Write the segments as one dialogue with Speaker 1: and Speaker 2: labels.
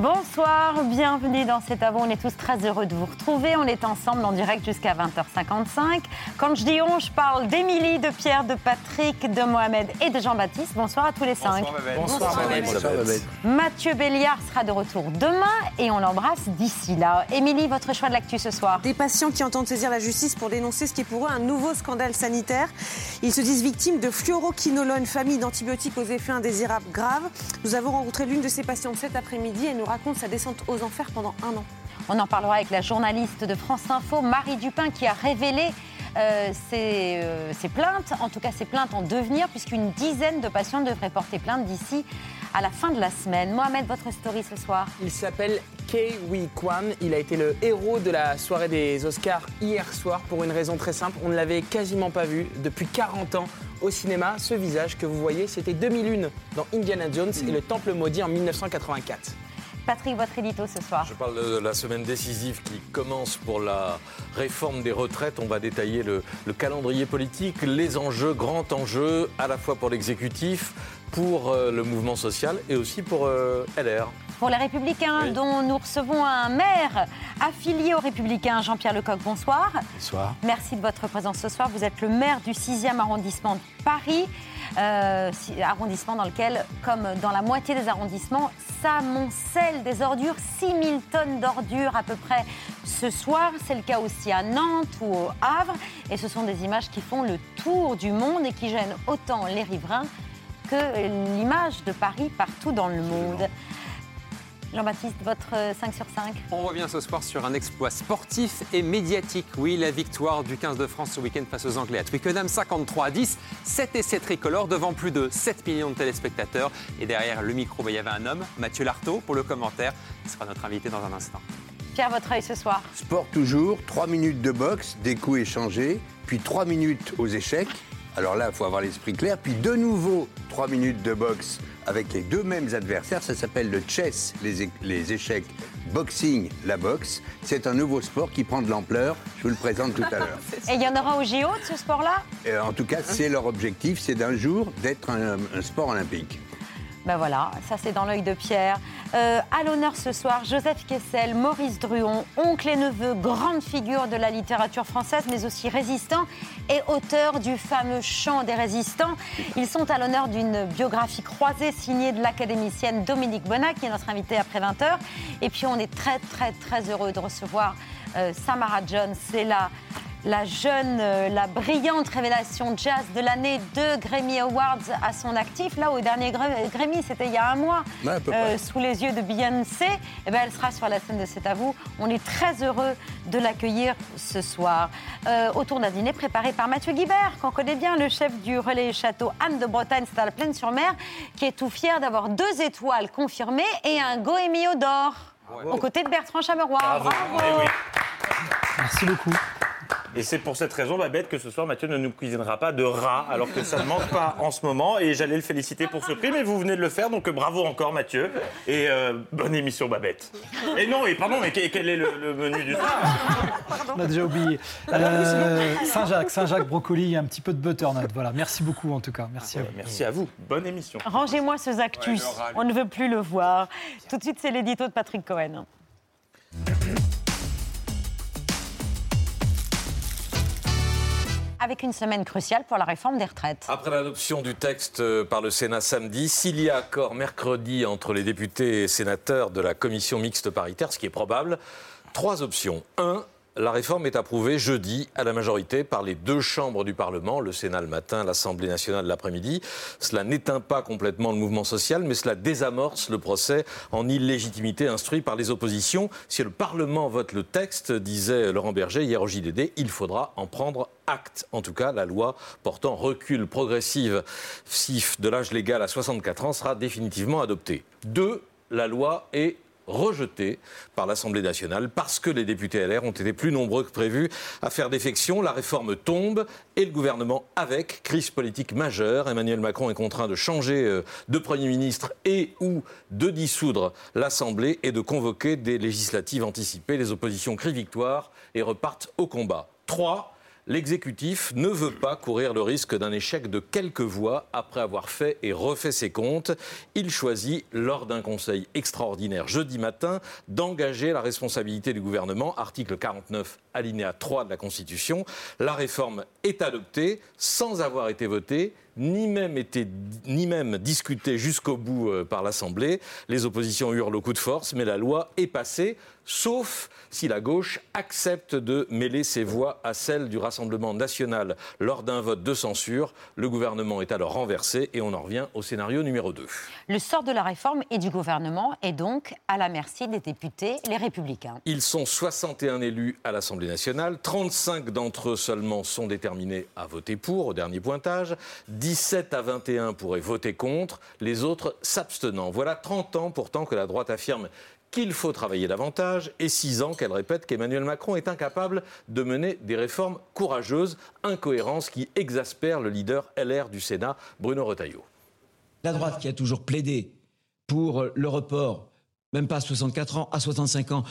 Speaker 1: Bonsoir, bienvenue dans cet avant. On est tous très heureux de vous retrouver. On est ensemble en direct jusqu'à 20h55. Quand je dis on, je parle d'Émilie, de Pierre, de Patrick, de Mohamed et de Jean-Baptiste. Bonsoir à tous les cinq.
Speaker 2: Bonsoir, Bonsoir,
Speaker 1: Mathieu Béliard sera de retour demain et on l'embrasse d'ici là. Émilie, votre choix de l'actu ce soir
Speaker 3: Des patients qui entendent saisir la justice pour dénoncer ce qui est pour eux un nouveau scandale sanitaire. Ils se disent victimes de fluoroquinolone, famille d'antibiotiques aux effets indésirables graves. Nous avons rencontré l'une de ces patientes cet après-midi et nous raconte sa descente aux enfers pendant un an.
Speaker 1: On en parlera avec la journaliste de France Info, Marie Dupin, qui a révélé euh, ses, euh, ses, plaintes, en tout cas ses plaintes en devenir, puisqu'une dizaine de patients devraient porter plainte d'ici à la fin de la semaine. Mohamed, votre story ce soir
Speaker 2: Il s'appelle Kei Wee Kwan. Il a été le héros de la soirée des Oscars hier soir pour une raison très simple. On ne l'avait quasiment pas vu depuis 40 ans au cinéma. Ce visage que vous voyez, c'était 2001 dans Indiana Jones et le Temple maudit en 1984.
Speaker 1: Patrick, votre édito ce soir.
Speaker 4: Je parle de la semaine décisive qui commence pour la réforme des retraites. On va détailler le, le calendrier politique, les enjeux, grands enjeux, à la fois pour l'exécutif, pour euh, le mouvement social et aussi pour euh, LR.
Speaker 1: Pour les Républicains, oui. dont nous recevons un maire affilié aux Républicains, Jean-Pierre Lecoq, bonsoir.
Speaker 5: Bonsoir.
Speaker 1: Merci de votre présence ce soir. Vous êtes le maire du 6e arrondissement de Paris. Euh, arrondissement dans lequel, comme dans la moitié des arrondissements, s'amoncellent des ordures, 6000 tonnes d'ordures à peu près ce soir. C'est le cas aussi à Nantes ou au Havre. Et ce sont des images qui font le tour du monde et qui gênent autant les riverains que l'image de Paris partout dans le monde. Jean-Baptiste, votre 5 sur 5
Speaker 6: On revient ce soir sur un exploit sportif et médiatique. Oui, la victoire du 15 de France ce week-end face aux Anglais à Twickenham, 53 à 10, 7 essais tricolores devant plus de 7 millions de téléspectateurs. Et derrière le micro, il y avait un homme, Mathieu Lartaud, pour le commentaire. Il sera notre invité dans un instant.
Speaker 1: Pierre, votre œil ce soir
Speaker 5: Sport toujours, 3 minutes de boxe, des coups échangés, puis 3 minutes aux échecs. Alors là, il faut avoir l'esprit clair. Puis de nouveau, 3 minutes de boxe avec les deux mêmes adversaires. Ça s'appelle le chess, les, les, échecs, boxing, la boxe. C'est un nouveau sport qui prend de l'ampleur. Je vous le présente tout à l'heure.
Speaker 1: Et il y en aura au JO de ce sport-là?
Speaker 5: Euh, En tout cas, c'est leur objectif, c'est d'un jour d'être un, un sport olympique.
Speaker 1: Ben voilà, ça c'est dans l'œil de Pierre. Euh, à l'honneur ce soir, Joseph Kessel, Maurice Druon, oncle et neveu, grande figure de la littérature française, mais aussi résistant et auteur du fameux Chant des résistants. Ils sont à l'honneur d'une biographie croisée signée de l'académicienne Dominique Bonnat, qui est notre invitée après 20h. Et puis on est très très très heureux de recevoir euh, Samara Jones. C'est là la jeune, euh, la brillante révélation jazz de l'année de Grammy Awards à son actif. Là, au dernier Grammy, c'était il y a un mois,
Speaker 5: ouais,
Speaker 1: euh, sous les yeux de Beyoncé. Eh ben, elle sera sur la scène de C'est à vous. On est très heureux de l'accueillir ce soir. Euh, autour d'un dîner préparé par Mathieu Guibert, qu'on connaît bien, le chef du relais château Anne de Bretagne, c'est à la Plaine-sur-Mer, qui est tout fier d'avoir deux étoiles confirmées et un Goemio d'or. Aux côtés de Bertrand Chameroy.
Speaker 7: Bravo.
Speaker 1: Bravo.
Speaker 7: Eh oui.
Speaker 8: Merci beaucoup.
Speaker 7: Et c'est pour cette raison, Babette, que ce soir, Mathieu ne nous cuisinera pas de rat, alors que ça ne manque pas en ce moment. Et j'allais le féliciter pour ce prix, mais vous venez de le faire, donc bravo encore, Mathieu. Et euh, bonne émission, Babette. Et non, et pardon, mais quel est le, le menu du soir?
Speaker 8: On a déjà oublié. Euh, Saint-Jacques, Saint-Jacques, brocoli et un petit peu de butternut. Voilà, merci beaucoup en tout cas. Merci à vous.
Speaker 7: Merci à vous. Bonne émission.
Speaker 1: Rangez-moi ce actus. Ouais, On ne veut plus le voir. Tout de suite, c'est l'édito de Patrick Cohen. Avec une semaine cruciale pour la réforme des retraites.
Speaker 4: Après l'adoption du texte par le Sénat samedi, s'il y a accord mercredi entre les députés et sénateurs de la commission mixte paritaire, ce qui est probable, trois options. Un, la réforme est approuvée jeudi à la majorité par les deux chambres du Parlement, le Sénat le matin, l'Assemblée nationale l'après-midi. Cela n'éteint pas complètement le mouvement social, mais cela désamorce le procès en illégitimité instruit par les oppositions. Si le Parlement vote le texte, disait Laurent Berger hier au JDD, il faudra en prendre acte. En tout cas, la loi portant recul progressif de l'âge légal à 64 ans sera définitivement adoptée. Deux, la loi est rejeté par l'Assemblée nationale parce que les députés LR ont été plus nombreux que prévu à faire défection. La réforme tombe et le gouvernement avec. Crise politique majeure. Emmanuel Macron est contraint de changer euh, de Premier ministre et ou de dissoudre l'Assemblée et de convoquer des législatives anticipées. Les oppositions crient victoire et repartent au combat. Trois, l'exécutif ne veut pas courir le risque d'un échec de quelques voix après avoir fait et refait ses comptes. Il choisit, lors d'un conseil extraordinaire jeudi matin, d'engager la responsabilité du gouvernement, article 49, alinéa 3 de la Constitution. La réforme est adoptée sans avoir été votée ni même été, ni même discuté jusqu'au bout euh, par l'Assemblée. Les oppositions hurlent au coup de force, mais la loi est passée, sauf si la gauche accepte de mêler ses voix à celles du Rassemblement national lors d'un vote de censure. Le gouvernement est alors renversé et on en revient au scénario numéro 2.
Speaker 1: Le sort de la réforme et du gouvernement est donc à la merci des députés, les républicains.
Speaker 4: Ils sont 61 élus à l'Assemblée nationale, 35 d'entre eux seulement sont déterminés à voter pour au dernier pointage. 17 à 21 pourraient voter contre, les autres s'abstenant. Voilà 30 ans pourtant que la droite affirme qu'il faut travailler davantage et 6 ans qu'elle répète qu'Emmanuel Macron est incapable de mener des réformes courageuses, incohérences qui exaspèrent le leader LR du Sénat, Bruno Retailleau.
Speaker 9: La droite qui a toujours plaidé pour le report, même pas à 64 ans, à 65 ans,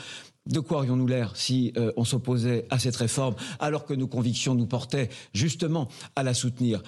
Speaker 9: de quoi aurions-nous l'air si euh, on s'opposait à cette réforme alors que nos convictions nous portaient justement à la soutenir?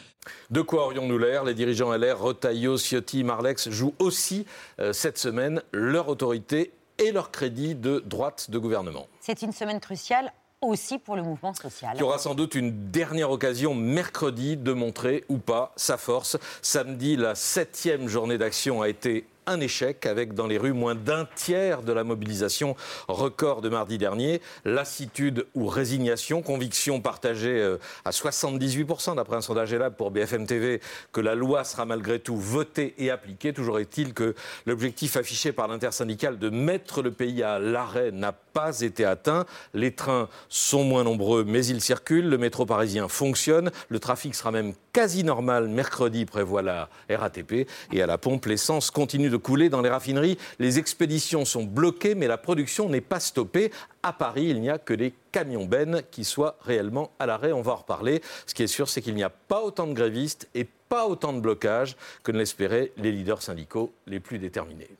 Speaker 4: De quoi aurions-nous l'air? Les dirigeants LR, Rotaillot, Ciotti, Marlex jouent aussi euh, cette semaine leur autorité et leur crédit de droite de gouvernement.
Speaker 1: C'est une semaine cruciale aussi pour le mouvement social.
Speaker 4: Il y aura sans doute une dernière occasion mercredi de montrer ou pas sa force. Samedi, la septième journée d'action a été un échec avec dans les rues moins d'un tiers de la mobilisation record de mardi dernier. Lassitude ou résignation, conviction partagée euh, à 78% d'après un sondage ELAB pour BFM TV que la loi sera malgré tout votée et appliquée. Toujours est-il que l'objectif affiché par l'intersyndicale de mettre le pays à l'arrêt n'a pas été atteint. Les trains sont moins nombreux mais ils circulent. Le métro parisien fonctionne. Le trafic sera même quasi normal mercredi, prévoit la RATP. Et à la pompe, l'essence continue de couler dans les raffineries. Les expéditions sont bloquées, mais la production n'est pas stoppée. À Paris, il n'y a que les camions bennes qui soient réellement à l'arrêt. On va en reparler. Ce qui est sûr, c'est qu'il n'y a pas autant de grévistes et pas autant de blocages que ne l'espéraient les leaders syndicaux les plus déterminés.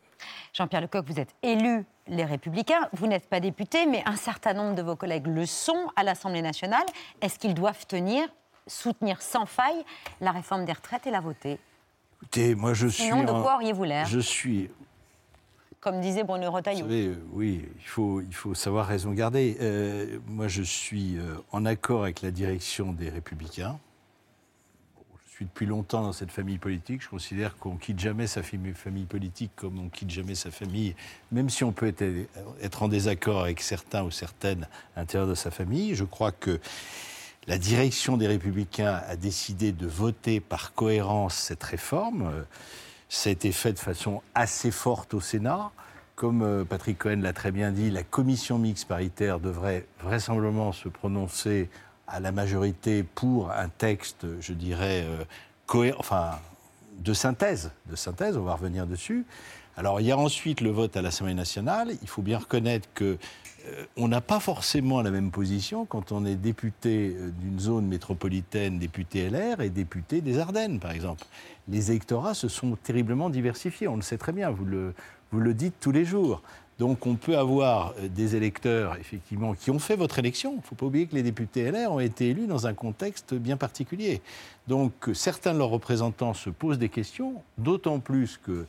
Speaker 1: Jean-Pierre Lecoq, vous êtes élu les Républicains. Vous n'êtes pas député, mais un certain nombre de vos collègues le sont à l'Assemblée nationale. Est-ce qu'ils doivent tenir, soutenir sans faille la réforme des retraites et la voter
Speaker 10: Écoutez, moi je suis.
Speaker 1: Sinon, de quoi auriez-vous l'air
Speaker 10: Je suis.
Speaker 1: Comme disait Bruno
Speaker 10: Vous
Speaker 1: Retailleau.
Speaker 10: savez, euh, oui, il faut, il faut savoir raison garder. Euh, moi je suis euh, en accord avec la direction des Républicains. Bon, Je suis depuis longtemps dans cette famille politique. Je considère qu'on quitte jamais sa famille, famille politique comme on quitte jamais sa famille, même si on peut être, être en désaccord avec certains ou certaines à l'intérieur de sa famille. Je crois que la direction des Républicains a décidé de voter par cohérence cette réforme. Euh, Ça a été fait de façon assez forte au Sénat. Comme euh, Patrick Cohen l'a très bien dit, la commission mixte paritaire devrait vraisemblablement se prononcer à la majorité pour un texte, je dirais, euh, de synthèse. De synthèse, on va revenir dessus. Alors, il y a ensuite le vote à l'Assemblée nationale. Il faut bien reconnaître que on n'a pas forcément la même position quand on est député euh, d'une zone métropolitaine, député LR, et député des Ardennes, par exemple. Les électorats se sont terriblement diversifiés, on le sait très bien, vous le, vous le dites tous les jours. Donc on peut avoir euh, des électeurs, effectivement, qui ont fait votre élection. Il ne faut pas oublier que les députés LR ont été élus dans un contexte bien particulier. Donc euh, certains de leurs représentants se posent des questions, d'autant plus que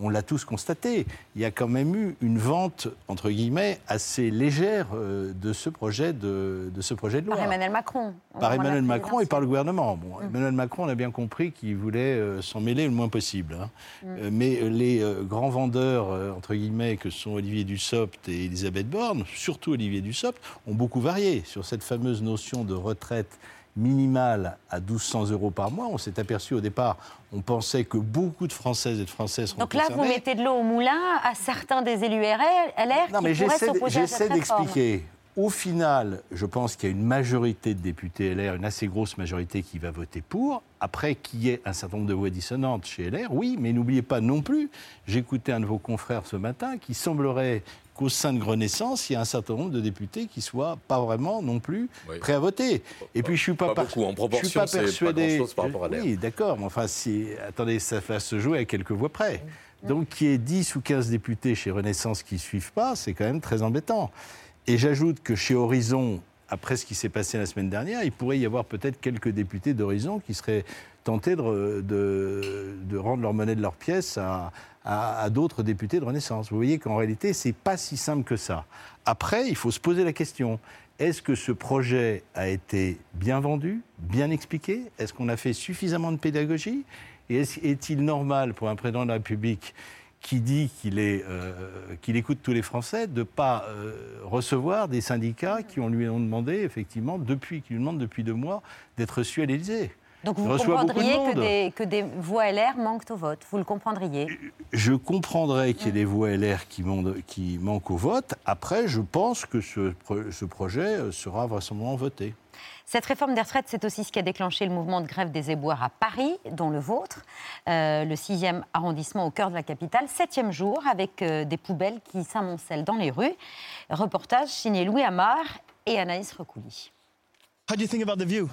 Speaker 10: on l'a tous constaté, il y a quand même eu une vente, entre guillemets, assez légère euh, de, ce projet de, de ce projet de loi.
Speaker 1: Par Emmanuel Macron.
Speaker 10: Par Emmanuel Macron et par le gouvernement. Bon,
Speaker 1: Mm.
Speaker 10: Emmanuel Macron, on a bien compris qu'il voulait euh, s'en mêler le moins possible. hein.
Speaker 1: Mm.
Speaker 10: Euh, mais les grands vendeurs, entre guillemets, que sont Olivier Dussopt et Elisabeth Borne, surtout Olivier Dussopt, ont beaucoup varié sur cette fameuse notion de retraite minimale à 1200 euros par mois. On s'est aperçu au départ, on pensait que beaucoup de Françaises et de Français seront
Speaker 1: Donc là, vous mettez de l'eau au moulin à certains des élus LR,
Speaker 10: Non,
Speaker 1: qui
Speaker 10: mais
Speaker 1: pourraient s'opposer à cette
Speaker 10: d'expliquer. Au final, je pense qu'il y a une majorité de députés LR, une assez grosse majorité qui va voter pour. Après, qu'il y ait un certain nombre de voix dissonantes chez LR, oui, mais n'oubliez pas non plus, j'écoutais un de vos confrères ce matin qui semblerait qu'au sein de Renaissance, il y a un certain nombre de députés qui soient pas vraiment non plus
Speaker 4: Oui.
Speaker 10: prêts à voter. Et puis je suis pas,
Speaker 4: Pas
Speaker 10: par-
Speaker 4: beaucoup. En
Speaker 10: je suis
Speaker 4: proportion,
Speaker 10: pas
Speaker 4: pas
Speaker 10: persuadé.
Speaker 4: grand-chose par rapport à.
Speaker 10: Oui, d'accord, mais enfin, si, attendez, ça va se jouer à quelques voix près. Donc, qu'il y ait 10 ou 15 députés chez Renaissance qui ne suivent pas, c'est quand même très embêtant. Et j'ajoute que chez Horizon, après ce qui s'est passé la semaine dernière, il pourrait y avoir peut-être quelques députés d'Horizon qui seraient tentés de, rendre leur monnaie de leur pièce à, d'autres députés de Renaissance. Vous voyez qu'en réalité, c'est pas si simple que ça. Après, il faut se poser la question. Est-ce que ce projet a été bien vendu, bien expliqué? Est-ce qu'on a fait suffisamment de pédagogie? Et est- est-il normal pour un président de la République qui dit qu'il euh, écoute tous les Français, de ne pas euh, recevoir des syndicats qui lui ont demandé, effectivement, depuis, qui lui demandent depuis deux mois, d'être reçus à l'Élysée?
Speaker 1: Donc vous
Speaker 10: de
Speaker 1: comprendriez que des, que des voix LR manquent au vote. Vous le comprendriez.
Speaker 10: Je comprendrais qu'il y ait des voix LR qui, manquent au vote. Après, je pense que ce, pro- ce projet euh, sera vraisemblablement voté.
Speaker 1: Cette réforme des retraites, c'est aussi ce qui a déclenché le mouvement de grève des éboueurs à Paris, dont le vôtre, euh, le 6e arrondissement au cœur de la capitale. Septième jour, avec euh, des poubelles qui s'amoncellent dans les rues. Reportage signé Louis Amar et Anaïs Recouli.
Speaker 11: How do you think about the view?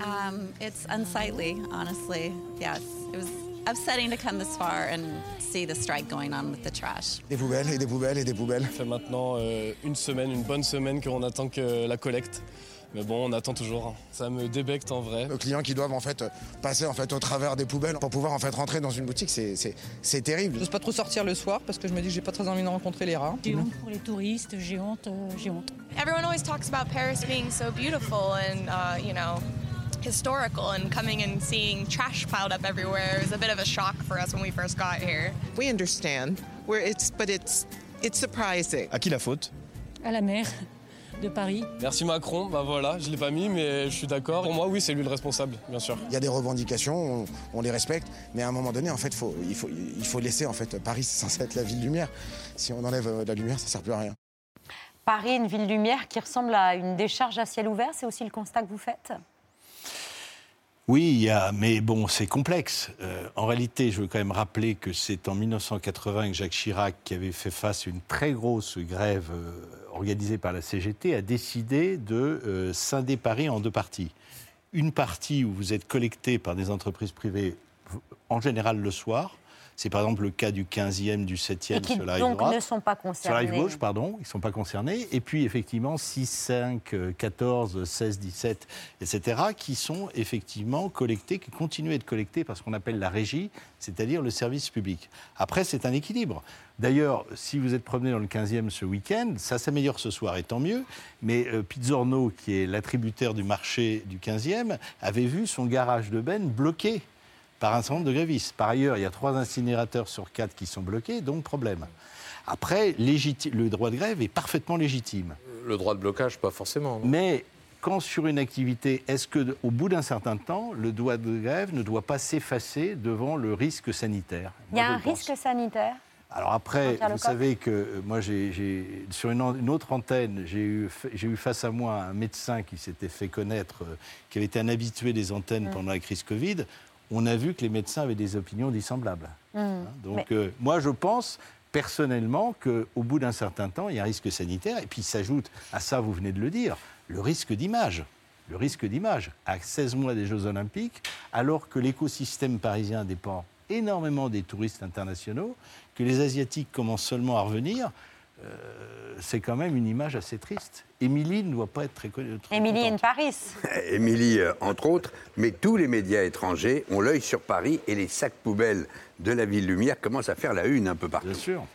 Speaker 12: Um, it's unsightly, honestly. Yes, it was upsetting to come this far and see the strike going on with the trash.
Speaker 11: Des poubelles et des poubelles et des poubelles. Ça fait maintenant euh, une semaine, une bonne semaine qu'on attend que la collecte. Mais bon, on attend toujours. Ça me débecte en vrai.
Speaker 13: Nos clients qui doivent en fait passer en fait au travers des poubelles pour pouvoir en fait rentrer dans une boutique, c'est- c'est c'est terrible.
Speaker 14: J'ose pas trop sortir le soir parce que je me dis que j'ai pas très envie de rencontrer les rats.
Speaker 15: J'ai honte pour les touristes, j'ai honte, euh, j'ai honte.
Speaker 16: Everyone always talks about Paris being so beautiful and, uh, you know, historical, and coming and seeing trash piled up everywhere was a bit of a shock for us when we first got here.
Speaker 17: We understand where it's, but it's, it's surprising.
Speaker 11: À qui la faute?
Speaker 15: À la mer de Paris.
Speaker 11: Merci Macron, bah voilà, je l'ai pas mis, mais je suis d'accord. Pour moi, oui, c'est lui le responsable, bien sûr.
Speaker 13: Il y a des revendications, on, on les respecte, mais à un moment donné, en fait, faut, il, faut, il faut laisser en fait Paris, c'est censé être la ville lumière. Si on enlève euh, la lumière, ça sert plus à rien.
Speaker 1: Paris, une ville lumière qui ressemble à une décharge à ciel ouvert, c'est aussi le constat que vous faites?
Speaker 10: Oui, il y a, mais bon, c'est complexe. Euh, en réalité, je veux quand même rappeler que c'est en 1980 que Jacques Chirac, qui avait fait face à une très grosse grève euh, organisée par la CGT, a décidé de euh, scinder Paris en deux parties. Une partie où vous êtes collecté par des entreprises privées, en général le soir. C'est par exemple le cas du 15e, du 7e
Speaker 1: Et qui
Speaker 10: sur la rive
Speaker 1: donc
Speaker 10: droite.
Speaker 1: ne sont pas
Speaker 10: Sur la rive
Speaker 1: concernés.
Speaker 10: gauche, pardon, ils ne sont pas concernés. Et puis, effectivement, 6, 5, euh, 14, 16, 17, etc., qui sont effectivement collectés, qui continuent à être collectés par ce qu'on appelle la régie, c'est-à-dire le service public. Après, c'est un équilibre. D'ailleurs, si vous êtes promené dans le 15e ce week-end, ça s'améliore ce soir, et tant mieux. Mais euh, Pizzorno, qui est l'attributaire du marché du 15e, avait vu son garage de benne bloqué par un certain nombre de grévistes. Par ailleurs, il y a trois incinérateurs sur quatre qui sont bloqués, donc problème. Après, légiti- le droit de grève est parfaitement légitime.
Speaker 4: Le droit de blocage, pas forcément. non
Speaker 10: Mais quand sur une activité, est-ce que au bout d'un certain temps, le droit de grève ne doit pas s'effacer devant le risque sanitaire?
Speaker 1: Il y a un
Speaker 10: pense.
Speaker 1: risque sanitaire
Speaker 10: Alors après, vous savez que euh, moi, j'ai, j'ai- sur une, an- une autre antenne, j'ai eu, fa- j'ai eu face à moi un médecin qui s'était fait connaître, euh, qui avait été un habitué des antennes
Speaker 1: Mm.
Speaker 10: pendant la crise Covid. On a vu que les médecins avaient des opinions dissemblables.
Speaker 1: Mm.
Speaker 10: Donc
Speaker 1: Mais-
Speaker 10: euh, moi, je pense personnellement qu'au bout d'un certain temps, il y a un risque sanitaire. Et puis s'ajoute à ça, vous venez de le dire, le risque d'image. Le risque d'image. À 16 mois des Jeux Olympiques, alors que l'écosystème parisien dépend énormément des touristes internationaux, que les Asiatiques commencent seulement à revenir, c'est quand même une image assez triste. Émilie ne doit pas être très connue.
Speaker 1: Émilie in. Paris.
Speaker 5: Émilie, euh, entre autres, mais tous les médias étrangers ont l'œil sur Paris et les sacs poubelles de la ville lumière commencent à faire la une un peu partout.
Speaker 10: Bien sûr.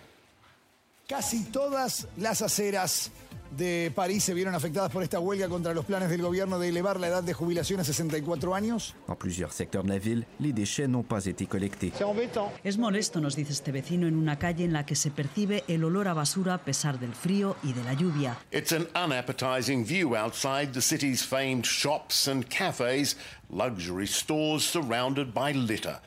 Speaker 18: Casi todas las aceras de París se vieron afectadas por esta huelga contra los planes del gobierno de elevar la edad de jubilación a 64 años.
Speaker 19: Dans plusieurs secteurs de la ville, les déchets n'ont pas été collectés.
Speaker 20: Es molesto, nos dice este vecino, en una calle en la que se percibe el olor a basura a pesar del frío y de la lluvia.
Speaker 21: It's an unappetizing view outside the city's famed shops and cafes, luxury stores surrounded by litter.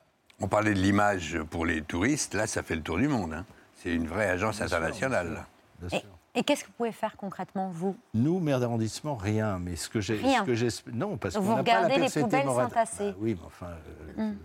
Speaker 5: On parlait de l'image pour les touristes, là ça fait le tour du monde. hein. C'est une vraie agence internationale.
Speaker 1: Et, et qu'est-ce que vous pouvez faire concrètement, vous?
Speaker 10: Nous, maire d'arrondissement, rien. Mais ce que j'ai, non, parce qu'on
Speaker 1: Vous
Speaker 10: n'a pas la
Speaker 1: regardez les poubelles s'entasser.
Speaker 10: Bah oui, mais enfin, euh,
Speaker 1: Mm.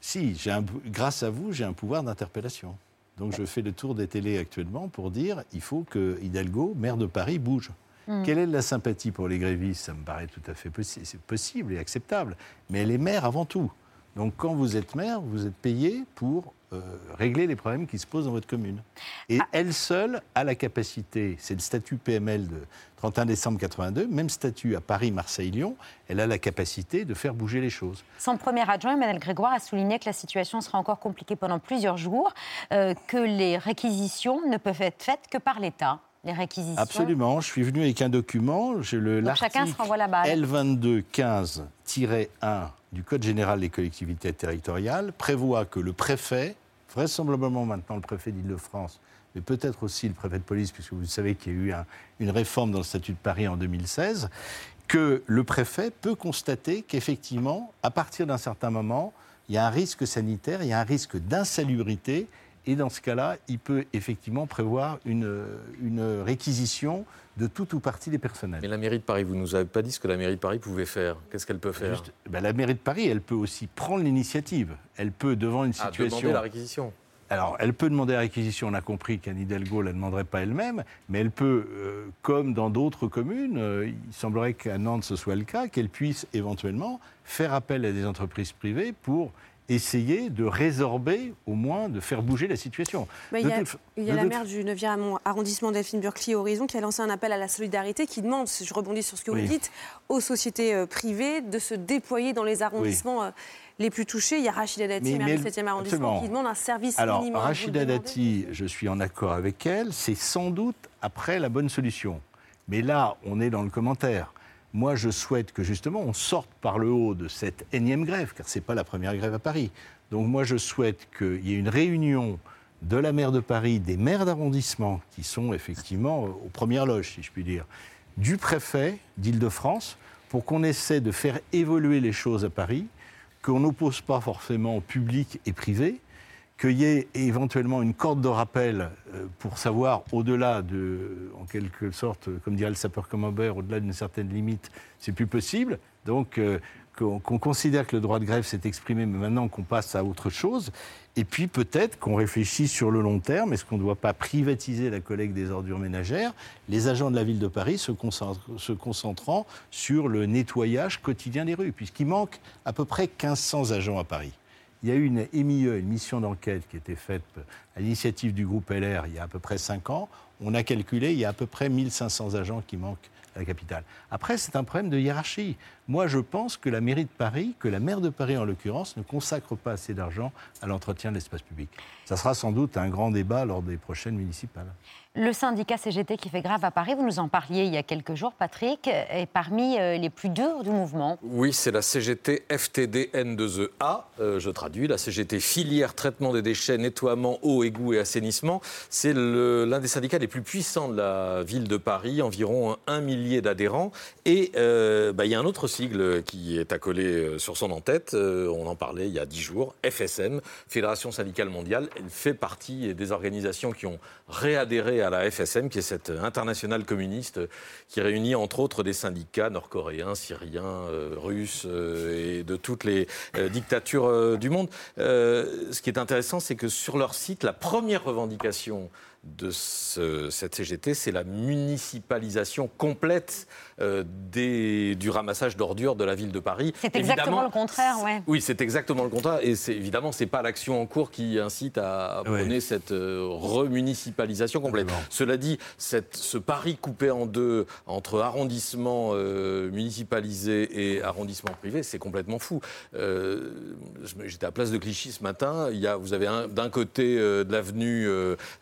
Speaker 10: si, j'ai un, grâce à vous, j'ai un pouvoir d'interpellation. Donc je fais le tour des télés actuellement pour dire il faut que Hidalgo, maire de Paris, bouge.
Speaker 1: Mm.
Speaker 10: Quelle est la sympathie pour les grévistes? Ça me paraît tout à fait possi- possible et acceptable. Mais elle est maire avant tout. Donc quand vous êtes maire, vous êtes payé pour euh, régler les problèmes qui se posent dans votre commune. Et elle seule a la capacité, c'est le statut PML de 31 décembre 82, même statut à Paris, Marseille, Lyon, elle a la capacité de faire bouger les choses.
Speaker 1: Son premier adjoint, Emmanuel Grégoire, a souligné que la situation sera encore compliquée pendant plusieurs jours, euh, que les réquisitions ne peuvent être faites que par l'État. Les réquisitions.
Speaker 10: Absolument, je suis venu avec un document, j'ai le
Speaker 1: Donc chacun se
Speaker 10: l'article
Speaker 1: renvoie la balle.
Speaker 10: L2215-1 du Code général des collectivités territoriales prévoit que le préfet, vraisemblablement maintenant le préfet d'Île-de-France, mais peut-être aussi le préfet de police, puisque vous savez qu'il y a eu un- une réforme dans le statut de Paris en 2016, que le préfet peut constater qu'effectivement, à partir d'un certain moment, il y a un risque sanitaire, il y a un risque d'insalubrité, et dans ce cas-là, il peut effectivement prévoir une, une réquisition de tout ou partie des personnels.
Speaker 4: Mais la mairie de Paris, vous ne nous avez pas dit ce que la mairie de Paris pouvait faire. Qu'est-ce qu'elle peut faire
Speaker 10: Juste, ben, la mairie de Paris, elle peut aussi prendre l'initiative. Elle peut, devant une
Speaker 4: Ah,
Speaker 10: situation.
Speaker 4: demander la réquisition.
Speaker 10: Alors, elle peut demander la réquisition. On a compris qu'Anne Hidalgo ne la demanderait pas elle-même, mais elle peut, euh, comme dans d'autres communes, euh, il semblerait qu'à Nantes ce soit le cas, qu'elle puisse éventuellement faire appel à des entreprises privées pour essayer de résorber, au moins, de faire bouger la situation.
Speaker 3: Il y a,
Speaker 10: toute-
Speaker 3: il y a
Speaker 10: de
Speaker 3: la
Speaker 10: toute-
Speaker 3: maire du 9e arrondissement, Delphine Burkley Horizon, qui a lancé un appel à la solidarité qui demande, je rebondis sur ce que
Speaker 10: Oui.
Speaker 3: vous dites, aux sociétés euh, privées de se déployer dans les arrondissements euh, les plus touchés. Il y a Rachida Dati,
Speaker 10: Mais-
Speaker 3: maire
Speaker 10: mais
Speaker 3: du
Speaker 10: elle-
Speaker 3: 7e arrondissement,
Speaker 10: absolument.
Speaker 3: qui demande un service
Speaker 10: Alors,
Speaker 3: minimum.
Speaker 10: Rachida Dati, je suis en accord avec elle, c'est sans doute après la bonne solution. Mais là, on est dans le commentaire. Moi, je souhaite que justement on sorte par le haut de cette énième grève, car ce n'est pas la première grève à Paris. Donc moi, je souhaite qu'il y ait une réunion de la maire de Paris, des maires d'arrondissement, qui sont effectivement aux premières loges, si je puis dire, du préfet d'Île-de-France, pour qu'on essaie de faire évoluer les choses à Paris, qu'on n'oppose pas forcément public et privé, qu'il y ait éventuellement une corde de rappel euh, pour savoir, au-delà de, en quelque sorte, comme dirait le sapeur-camembert, au-delà d'une certaine limite, c'est plus possible. Donc, euh, qu'on considère que le droit de grève s'est exprimé, mais maintenant qu'on passe à autre chose. Et puis peut-être qu'on réfléchisse sur le long terme, est-ce qu'on ne doit pas privatiser la collecte des ordures ménagères, les agents de la ville de Paris se, concentre- se concentrant sur le nettoyage quotidien des rues, puisqu'il manque à peu près 1500 agents à Paris. Il y a eu une MIE, une mission d'enquête qui a été faite à l'initiative du groupe LR il y a à peu près 5 ans. On a calculé, il y a à peu près 1500 agents qui manquent à la capitale. Après, c'est un problème de hiérarchie. Moi, je pense que la mairie de Paris, que la maire de Paris en l'occurrence, ne consacre pas assez d'argent à l'entretien de l'espace public. Ça sera sans doute un grand débat lors des prochaines municipales.
Speaker 1: Le syndicat CGT qui fait grève à Paris, vous nous en parliez il y a quelques jours, Patrick, est parmi euh, les plus durs du mouvement.
Speaker 4: Oui, c'est la CGT FTD N2EA, euh, je traduis, la CGT filière traitement des déchets, nettoiement, eau, égout et assainissement. C'est l'un des syndicats les plus puissants de la ville de Paris, environ un, millier d'adhérents. Et euh, bah, il y a un autre sigle qui est accolé euh, sur son en-tête, euh, on en parlait il y a dix jours, FSM, Fédération syndicale mondiale. Elle fait partie des organisations qui ont réadhéré à la FSM, qui est cette internationale communiste qui réunit entre autres des syndicats nord-coréens, syriens, euh, russes euh, et de toutes les euh, dictatures euh, du monde. Euh, ce qui est intéressant, c'est que sur leur site, la première revendication de ce- cette CGT, c'est la municipalisation complète euh, des- du ramassage d'ordures de la ville de Paris.
Speaker 1: C'est exactement
Speaker 4: Évidemment,
Speaker 1: le contraire, ouais.
Speaker 4: oui, c'est exactement le contraire. Et c'est évidemment, c'est pas l'action en cours qui incite à prôner cette euh, remunicipalisation complète. Cela dit, cette- ce pari coupé en deux entre arrondissement euh, municipalisé et arrondissement privé, c'est complètement fou. Euh, J'étais à Place de Clichy ce matin. Il y a, vous avez un- d'un côté euh, de l'avenue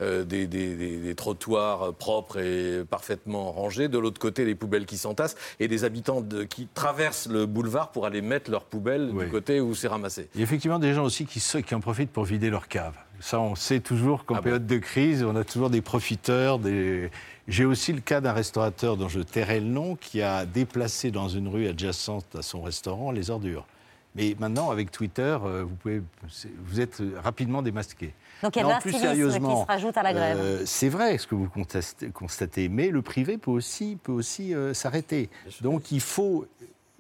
Speaker 4: des, des- des- des trottoirs propres et parfaitement rangés, de l'autre côté les poubelles qui s'entassent et des habitants de- qui traversent le boulevard pour aller mettre leurs poubelles du côté où c'est ramassé.
Speaker 10: Il y a effectivement des gens aussi qui, en profitent pour vider leur cave. Ça, on sait toujours qu'en période de crise, on a toujours des profiteurs. Des... J'ai aussi le cas d'un restaurateur dont je tairai le nom qui a déplacé dans une rue adjacente à son restaurant les ordures. Mais maintenant, avec Twitter, euh, vous, pouvez, c'est- vous êtes rapidement démasqué.
Speaker 1: Donc il y a de l'incivisme qui
Speaker 10: sérieusement,
Speaker 1: se rajoute à la grève.
Speaker 10: euh, c'est vrai ce que vous constatez, mais le privé peut aussi, peut aussi euh, s'arrêter. Donc il faut,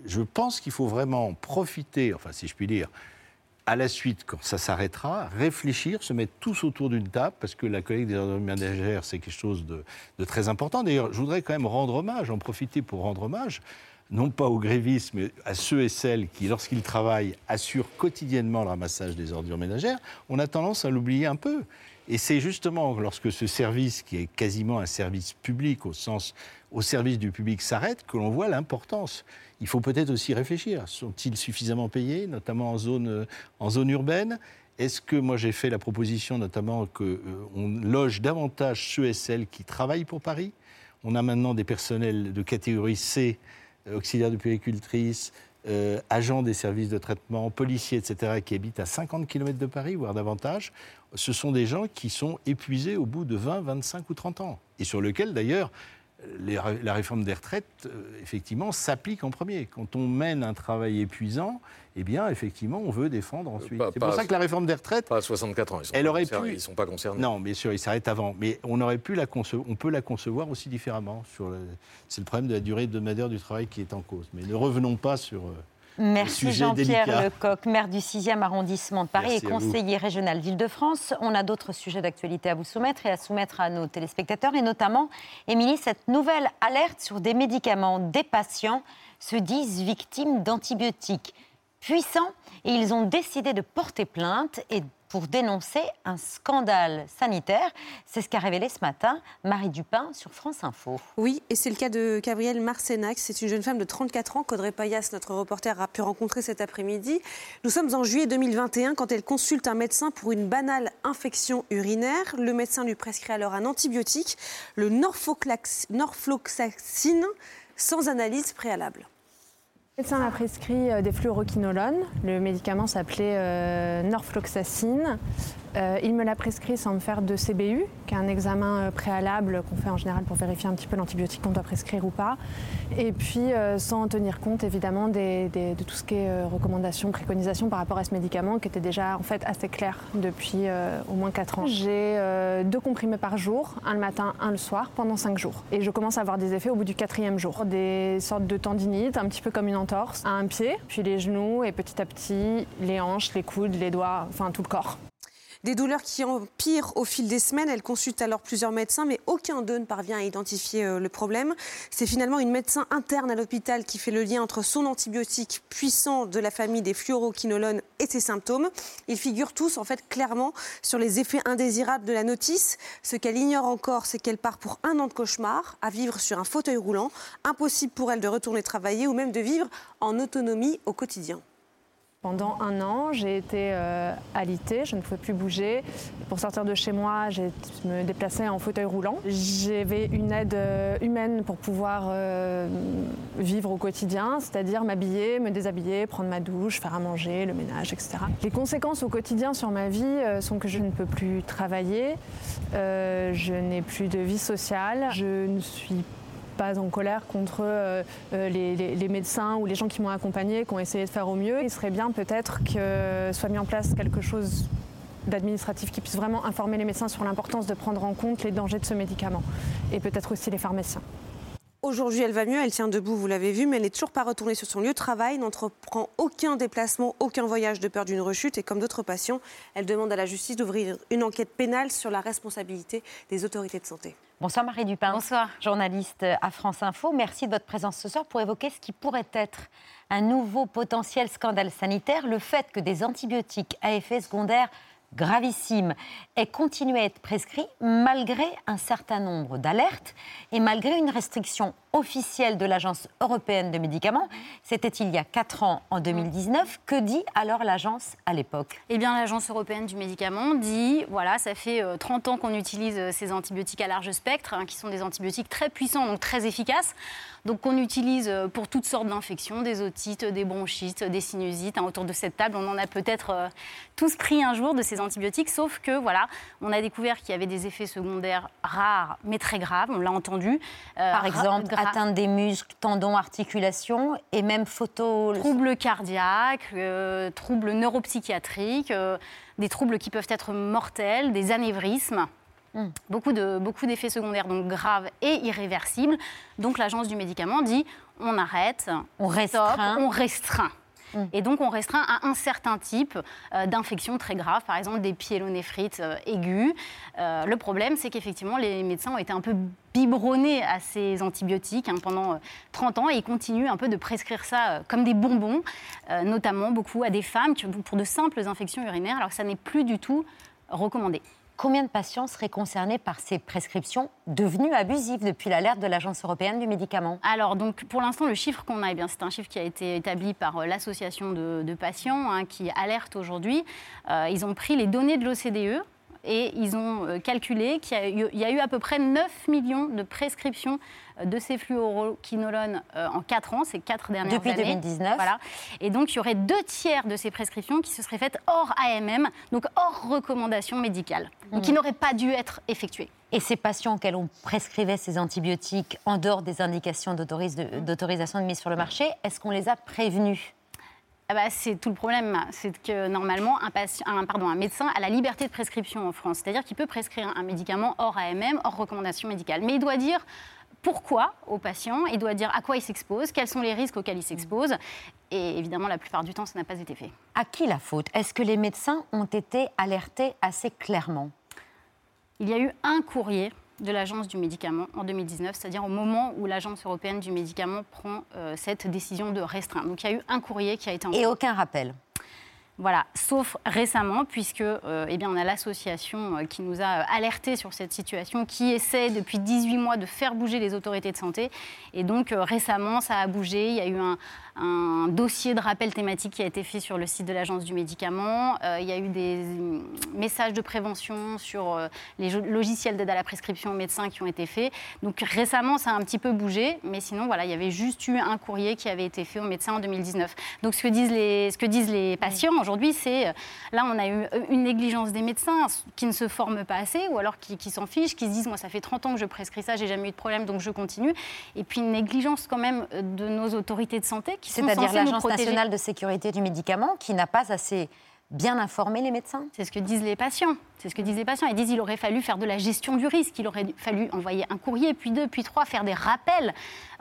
Speaker 10: je pense qu'il faut vraiment profiter, enfin si je puis dire, à la suite, quand ça s'arrêtera, réfléchir, se mettre tous autour d'une table, parce que la collecte des ordures ménagères, c'est quelque chose de, de très important. D'ailleurs, je voudrais quand même rendre hommage, en profiter pour rendre hommage, non pas aux grévistes, mais à ceux et celles qui, lorsqu'ils travaillent, assurent quotidiennement le ramassage des ordures ménagères. On a tendance à l'oublier un peu. Et c'est justement lorsque ce service, qui est quasiment un service public au sens au service du public, s'arrête que l'on voit l'importance. Il faut peut-être aussi réfléchir. Sont-ils suffisamment payés, notamment en zone, euh, en zone urbaine? Est-ce que moi j'ai fait la proposition notamment qu'on loge davantage ceux et celles qui travaillent pour Paris? On a maintenant des personnels de catégorie C, euh, auxiliaires de puéricultrices, euh, agents des services de traitement, policiers, etc., qui habitent à 50 km de Paris, voire davantage, ce sont des gens qui sont épuisés au bout de 20, 25 ou 30 ans, et sur lesquels, d'ailleurs, les- la réforme des retraites, euh, effectivement, s'applique en premier. Quand on mène un travail épuisant, eh bien, effectivement, on veut défendre ensuite.
Speaker 4: Pas-
Speaker 10: C'est pour ça que la réforme des retraites...
Speaker 4: Pas à 64 ans, ils sont
Speaker 10: Elle aurait pu...
Speaker 4: Ils sont pas concernés.
Speaker 10: Non, bien sûr, il s'arrête avant. Mais on aurait pu la conce- on peut la concevoir aussi différemment. Sur le... C'est le problème de la durée hebdomadaire du travail qui est en cause. Mais ne revenons pas sur euh,
Speaker 1: Merci Jean-Pierre. Lecoq, maire du 6e arrondissement de Paris
Speaker 10: Merci
Speaker 1: et conseiller régional d'Île-de-France. On a d'autres sujets d'actualité à vous soumettre et à soumettre à nos téléspectateurs, et notamment, Émilie, cette nouvelle alerte sur des médicaments. Des patients se disent victimes d'antibiotiques puissants et ils ont décidé de porter plainte et pour dénoncer un scandale sanitaire. C'est ce qu'a révélé ce matin Marie Dupin sur France Info.
Speaker 3: Oui, et c'est le cas de Gabrielle Marcenac. C'est une jeune femme de 34 ans qu'Audrey Payas, notre reporter, a pu rencontrer cet après-midi. Nous sommes en juillet 2021 quand elle consulte un médecin pour une banale infection urinaire. Le médecin lui prescrit alors un antibiotique, le norfloxacine, sans analyse préalable.
Speaker 22: Le médecin m'a prescrit euh, des fluoroquinolones. Le médicament s'appelait euh, norfloxacine. Euh, il me l'a prescrit sans me faire de CBU, qui est un examen préalable qu'on fait en général pour vérifier un petit peu l'antibiotique qu'on doit prescrire ou pas. Et puis sans tenir compte évidemment de tout ce qui est recommandations, préconisations par rapport à ce médicament, qui était déjà en fait assez clair depuis au moins 4 ans. J'ai deux comprimés par jour, un le matin, un le soir, pendant 5 jours. Et je commence à avoir des effets au bout du quatrième jour. Des sortes de tendinites, un petit peu comme une entorse, à un pied, puis les genoux, et petit à petit, les hanches, les coudes, les doigts, enfin tout le corps.
Speaker 3: Des douleurs qui empirent au fil des semaines. Elle consulte alors plusieurs médecins, mais aucun d'eux ne parvient à identifier euh, le problème. C'est finalement une médecin interne à l'hôpital qui fait le lien entre son antibiotique puissant de la famille des fluoroquinolones et ses symptômes. Ils figurent tous en fait clairement sur les effets indésirables de la notice. Ce qu'elle ignore encore, c'est qu'elle part pour un an de cauchemar, à vivre sur un fauteuil roulant. Impossible pour elle de retourner travailler ou même de vivre en autonomie au quotidien.
Speaker 22: Pendant un an, j'ai été euh, alitée, je ne pouvais plus bouger. Pour sortir de chez moi, je me déplaçais en fauteuil roulant. J'avais une aide euh, humaine pour pouvoir euh, vivre au quotidien, c'est-à-dire m'habiller, me déshabiller, prendre ma douche, faire à manger, le ménage, etc. Les conséquences au quotidien sur ma vie euh, sont que je ne peux plus travailler, je n'ai plus de vie sociale, je ne suis pas en colère contre euh, euh, les, les- les médecins ou les gens qui m'ont accompagnée, qui ont essayé de faire au mieux. Il serait bien peut-être que soit mis en place quelque chose d'administratif qui puisse vraiment informer les médecins sur l'importance de prendre en compte les dangers de ce médicament et peut-être aussi les pharmaciens.
Speaker 3: Aujourd'hui, elle va mieux, elle tient debout, vous l'avez vu, mais elle n'est toujours pas retournée sur son lieu de travail, n'entreprend aucun déplacement, aucun voyage de peur d'une rechute. Et comme d'autres patients, elle demande à la justice d'ouvrir une enquête pénale sur la responsabilité des autorités de santé.
Speaker 1: Bonsoir Marie Dupin. Bonsoir. Journaliste à France Info. Merci de votre présence ce soir pour évoquer ce qui pourrait être un nouveau potentiel scandale sanitaire, le fait que des antibiotiques à effet secondaire gravissime aient continué à être prescrits malgré un certain nombre d'alertes et malgré une restriction officielle de l'Agence européenne de médicaments. C'était il y a 4 ans, en 2019. Que dit alors l'agence à l'époque?
Speaker 23: Eh bien, l'Agence européenne du médicament dit, voilà, ça fait 30 ans qu'on utilise ces antibiotiques à large spectre, hein, qui sont des antibiotiques très puissants, donc très efficaces. Donc qu'on utilise pour toutes sortes d'infections, des otites, des bronchites, des sinusites. Hein, autour de cette table, on en a peut-être euh, tous pris un jour de ces antibiotiques, sauf que voilà, on a découvert qu'il y avait des effets secondaires rares, mais très graves. On l'a entendu.
Speaker 1: Euh, Par exemple, atteinte des muscles, tendons, articulations et même photo.
Speaker 23: Troubles cardiaques, euh, troubles neuropsychiatriques, des troubles qui peuvent être mortels, des anévrismes. Hmm. Beaucoup, de, beaucoup d'effets secondaires donc graves et irréversibles. Donc l'agence du médicament dit on arrête,
Speaker 1: on restreint.
Speaker 23: on restreint. Hmm. Et donc, on restreint à un certain type euh, d'infections très graves, par exemple des pyélonéphrites euh, aiguës. Euh, le problème, c'est qu'effectivement, les médecins ont été un peu biberonnés à ces antibiotiques hein, pendant 30 ans et ils continuent un peu de prescrire ça comme des bonbons, notamment beaucoup à des femmes pour de simples infections urinaires, alors que ça n'est plus du tout recommandé.
Speaker 1: Combien de patients seraient concernés par ces prescriptions devenues abusives depuis l'alerte de l'Agence européenne du médicament?
Speaker 23: Alors, donc, pour l'instant, le chiffre qu'on a, eh c'est un chiffre qui a été établi par euh, l'association de, patients hein, qui alerte aujourd'hui. Euh, ils ont pris les données de l'OCDE et ils ont euh, calculé qu'il y, a eu à peu près 9 millions de prescriptions euh, de ces fluoroquinolones euh, en 4 ans, ces 4 dernières
Speaker 1: Depuis
Speaker 23: années.
Speaker 1: Depuis 2019.
Speaker 23: Voilà. Et donc, il y aurait deux tiers de ces prescriptions qui se seraient faites hors AMM, donc hors recommandation médicale, donc qui mmh. n'auraient pas dû être effectuées.
Speaker 1: Et ces patients auxquels on prescrivait ces antibiotiques en dehors des indications d'autorisation de mise sur le marché, est-ce qu'on les a prévenus?
Speaker 23: Ah bah, c'est tout le problème, c'est que normalement, un, patient, pardon, un médecin a la liberté de prescription en France, c'est-à-dire qu'il peut prescrire un médicament hors AMM, hors recommandation médicale. Mais il doit dire pourquoi au patient, il doit dire à quoi il s'expose, quels sont les risques auxquels il s'expose. Et évidemment, la plupart du temps, ça n'a pas été fait.
Speaker 1: À qui la faute? Est-ce que les médecins ont été alertés assez clairement?
Speaker 23: Il y a eu un courrier de l'Agence du médicament en 2019, c'est-à-dire au moment où l'Agence européenne du médicament prend euh, cette décision de restreindre. Donc il y a eu un courrier qui a été
Speaker 1: envoyé. Et aucun rappel
Speaker 23: voilà, sauf récemment, puisque euh, eh bien, on a l'association euh, qui nous a alertés sur cette situation, qui essaie depuis 18 mois de faire bouger les autorités de santé. Et donc récemment, ça a bougé. Il y a eu un, dossier de rappel thématique qui a été fait sur le site de l'Agence du médicament. Euh, il y a eu des messages de prévention sur euh, les logiciels d'aide à la prescription aux médecins qui ont été faits. Donc récemment, ça a un petit peu bougé, mais sinon, voilà, il y avait juste eu un courrier qui avait été fait aux médecins en 2019. Donc ce que disent les, ce que disent les patients aujourd'hui, c'est euh, là, on a eu une négligence des médecins qui ne se forment pas assez ou alors qui, qui s'en fichent, qui se disent, moi, ça fait 30 ans que je prescris ça, j'ai jamais eu de problème, donc je continue. Et puis une négligence quand même de nos autorités de santé
Speaker 1: c'est-à-dire l'Agence nationale de sécurité du médicament qui n'a pas assez bien informé les médecins
Speaker 23: C'est ce que disent les patients. C'est ce que disent les patients. Ils disent qu'il aurait fallu faire de la gestion du risque, il aurait fallu envoyer un courrier, puis deux, puis trois, faire des rappels,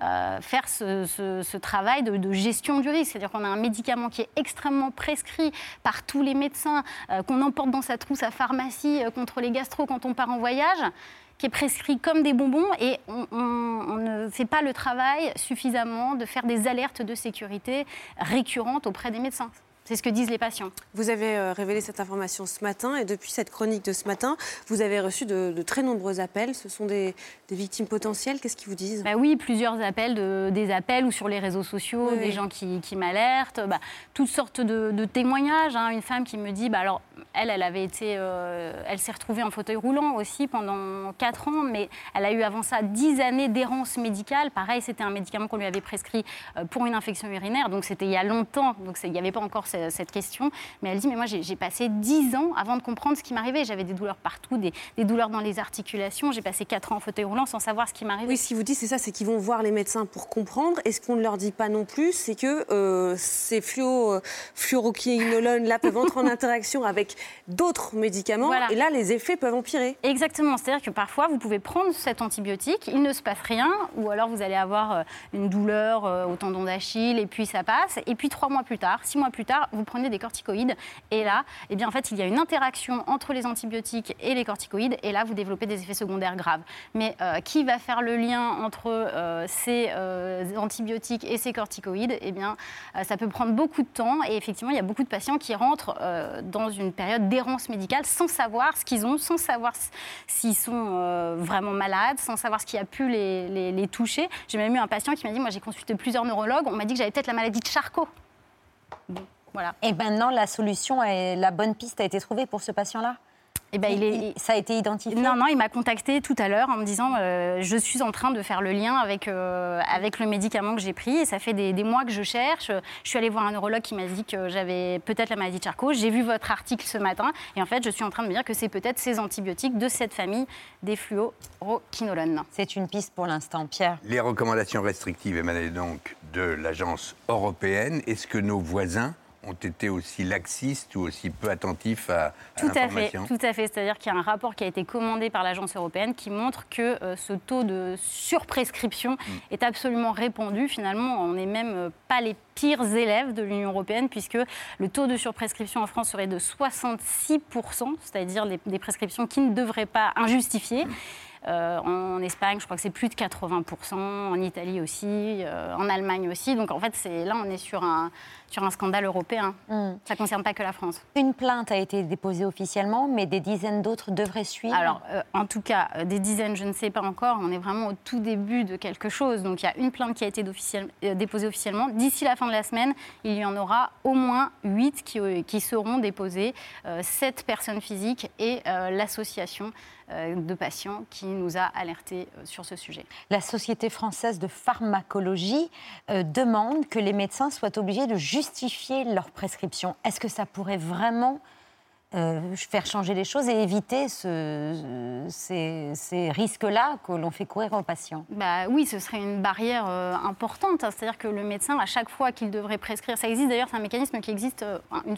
Speaker 23: euh, faire ce, travail de, gestion du risque. C'est-à-dire qu'on a un médicament qui est extrêmement prescrit par tous les médecins, euh, qu'on emporte dans sa trousse à pharmacie euh, contre les gastro quand on part en voyage qui est prescrit comme des bonbons et on, ne fait pas le travail suffisamment de faire des alertes de sécurité récurrentes auprès des médecins. C'est ce que disent les patients.
Speaker 3: Vous avez euh, révélé cette information ce matin et depuis cette chronique de ce matin, vous avez reçu de, très nombreux appels. Ce sont des, victimes potentielles. Qu'est-ce qu'ils vous disent?
Speaker 23: Bah Oui, plusieurs appels, des appels ou sur les réseaux sociaux, des gens qui, m'alertent, bah, toutes sortes de, témoignages. Hein. Une femme qui me dit, bah, alors elle, elle avait été, euh, elle s'est retrouvée en fauteuil roulant aussi pendant 4 ans, mais elle a eu avant ça 10 années d'errance médicale. Pareil, c'était un médicament qu'on lui avait prescrit euh, pour une infection urinaire, donc c'était il y a longtemps, donc il n'y avait pas encore cette question. Mais elle dit, mais moi, j'ai passé 10 ans avant de comprendre ce qui m'arrivait. J'avais des douleurs partout, des, des douleurs dans les articulations. J'ai passé 4 ans en fauteuil roulant sans savoir ce qui m'arrivait.
Speaker 3: Oui, ce qu'il vous dit, c'est ça, c'est qu'ils vont voir les médecins pour comprendre. Et ce qu'on ne leur dit pas non plus, c'est que euh, ces fluo, euh, fluoroquinolones là peuvent entrer en interaction avec d'autres médicaments.
Speaker 23: Voilà.
Speaker 3: Et là, les effets peuvent empirer.
Speaker 23: Exactement, c'est-à-dire que parfois vous pouvez prendre cet antibiotique, il ne se passe rien, ou alors vous allez avoir euh, une douleur au tendon d'Achille et puis ça passe, et puis trois mois plus tard, six mois plus tard, vous prenez des corticoïdes et là, eh bien en fait il y a une interaction entre les antibiotiques et les corticoïdes et là vous développez des effets secondaires graves. Mais euh, qui va faire le lien entre euh, ces euh, antibiotiques et ces corticoïdes? Eh bien ça peut prendre beaucoup de temps et effectivement il y a beaucoup de patients qui rentrent dans une période d'errance médicale sans savoir ce qu'ils ont, sans savoir s'ils sont vraiment malades, sans savoir ce qui a pu les, toucher. J'ai même eu un patient qui m'a dit, moi j'ai consulté plusieurs neurologues, on m'a dit que j'avais peut-être la maladie de Charcot. Voilà.
Speaker 1: Et maintenant, la solution, et la bonne piste a été trouvée pour ce patient-là
Speaker 23: Eh ben, il est-
Speaker 1: Ça a été identifié
Speaker 23: Non, non, il m'a contacté tout à l'heure en me disant euh, je suis en train de faire le lien avec, euh, avec le médicament que j'ai pris et ça fait des, des mois que je cherche. Je suis allée voir un neurologue qui m'a dit que j'avais peut-être la maladie de Charcot. J'ai vu votre article ce matin et en fait, je suis en train de me dire que c'est peut-être ces antibiotiques de cette famille des fluoroquinolones.
Speaker 1: C'est une piste pour l'instant, Pierre.
Speaker 5: Les recommandations restrictives émanaient donc de l'agence européenne. Est-ce que nos voisins ont été aussi laxistes ou aussi peu attentifs à, à
Speaker 23: Tout à fait, tout à fait. C'est-à-dire qu'il y a un rapport qui a été commandé par l'agence européenne qui montre que euh, ce taux de surprescription
Speaker 5: Mm.
Speaker 23: est absolument répandu. Finalement, on n'est même euh, pas les pires élèves de l'Union européenne puisque le taux de surprescription en France serait de 66%, c'est-à-dire des, des prescriptions qui ne devraient pas injustifier. Euh, en Espagne, je crois que c'est plus de 80%, en Italie aussi, euh, en Allemagne aussi. Donc en fait, là, on est sur un, sur un scandale européen. Ça ne concerne pas que la France.
Speaker 1: Une plainte a été déposée officiellement, mais des dizaines d'autres devraient suivre.
Speaker 23: Alors, euh, en tout cas, euh, des dizaines, je ne sais pas encore. On est vraiment au tout début de quelque chose. Donc, il y a une plainte qui a été euh, déposée officiellement. D'ici la fin de la semaine, il y en aura au moins huit qui, euh, qui seront déposées. Euh, sept personnes physiques et euh, l'association euh, de patients qui nous a alertés euh, sur ce sujet.
Speaker 1: La Société française de pharmacologie euh, demande que les médecins soient obligés de justifier leur prescription. Est-ce que ça pourrait vraiment euh, faire changer les choses et éviter ce- ces, ces risques-là que l'on fait courir aux patients?
Speaker 23: Bah oui, ce serait une barrière euh, importante. hein. C'est-à-dire que le médecin, à chaque fois qu'il devrait prescrire, ça existe d'ailleurs, c'est un mécanisme qui existe, euh, un, une-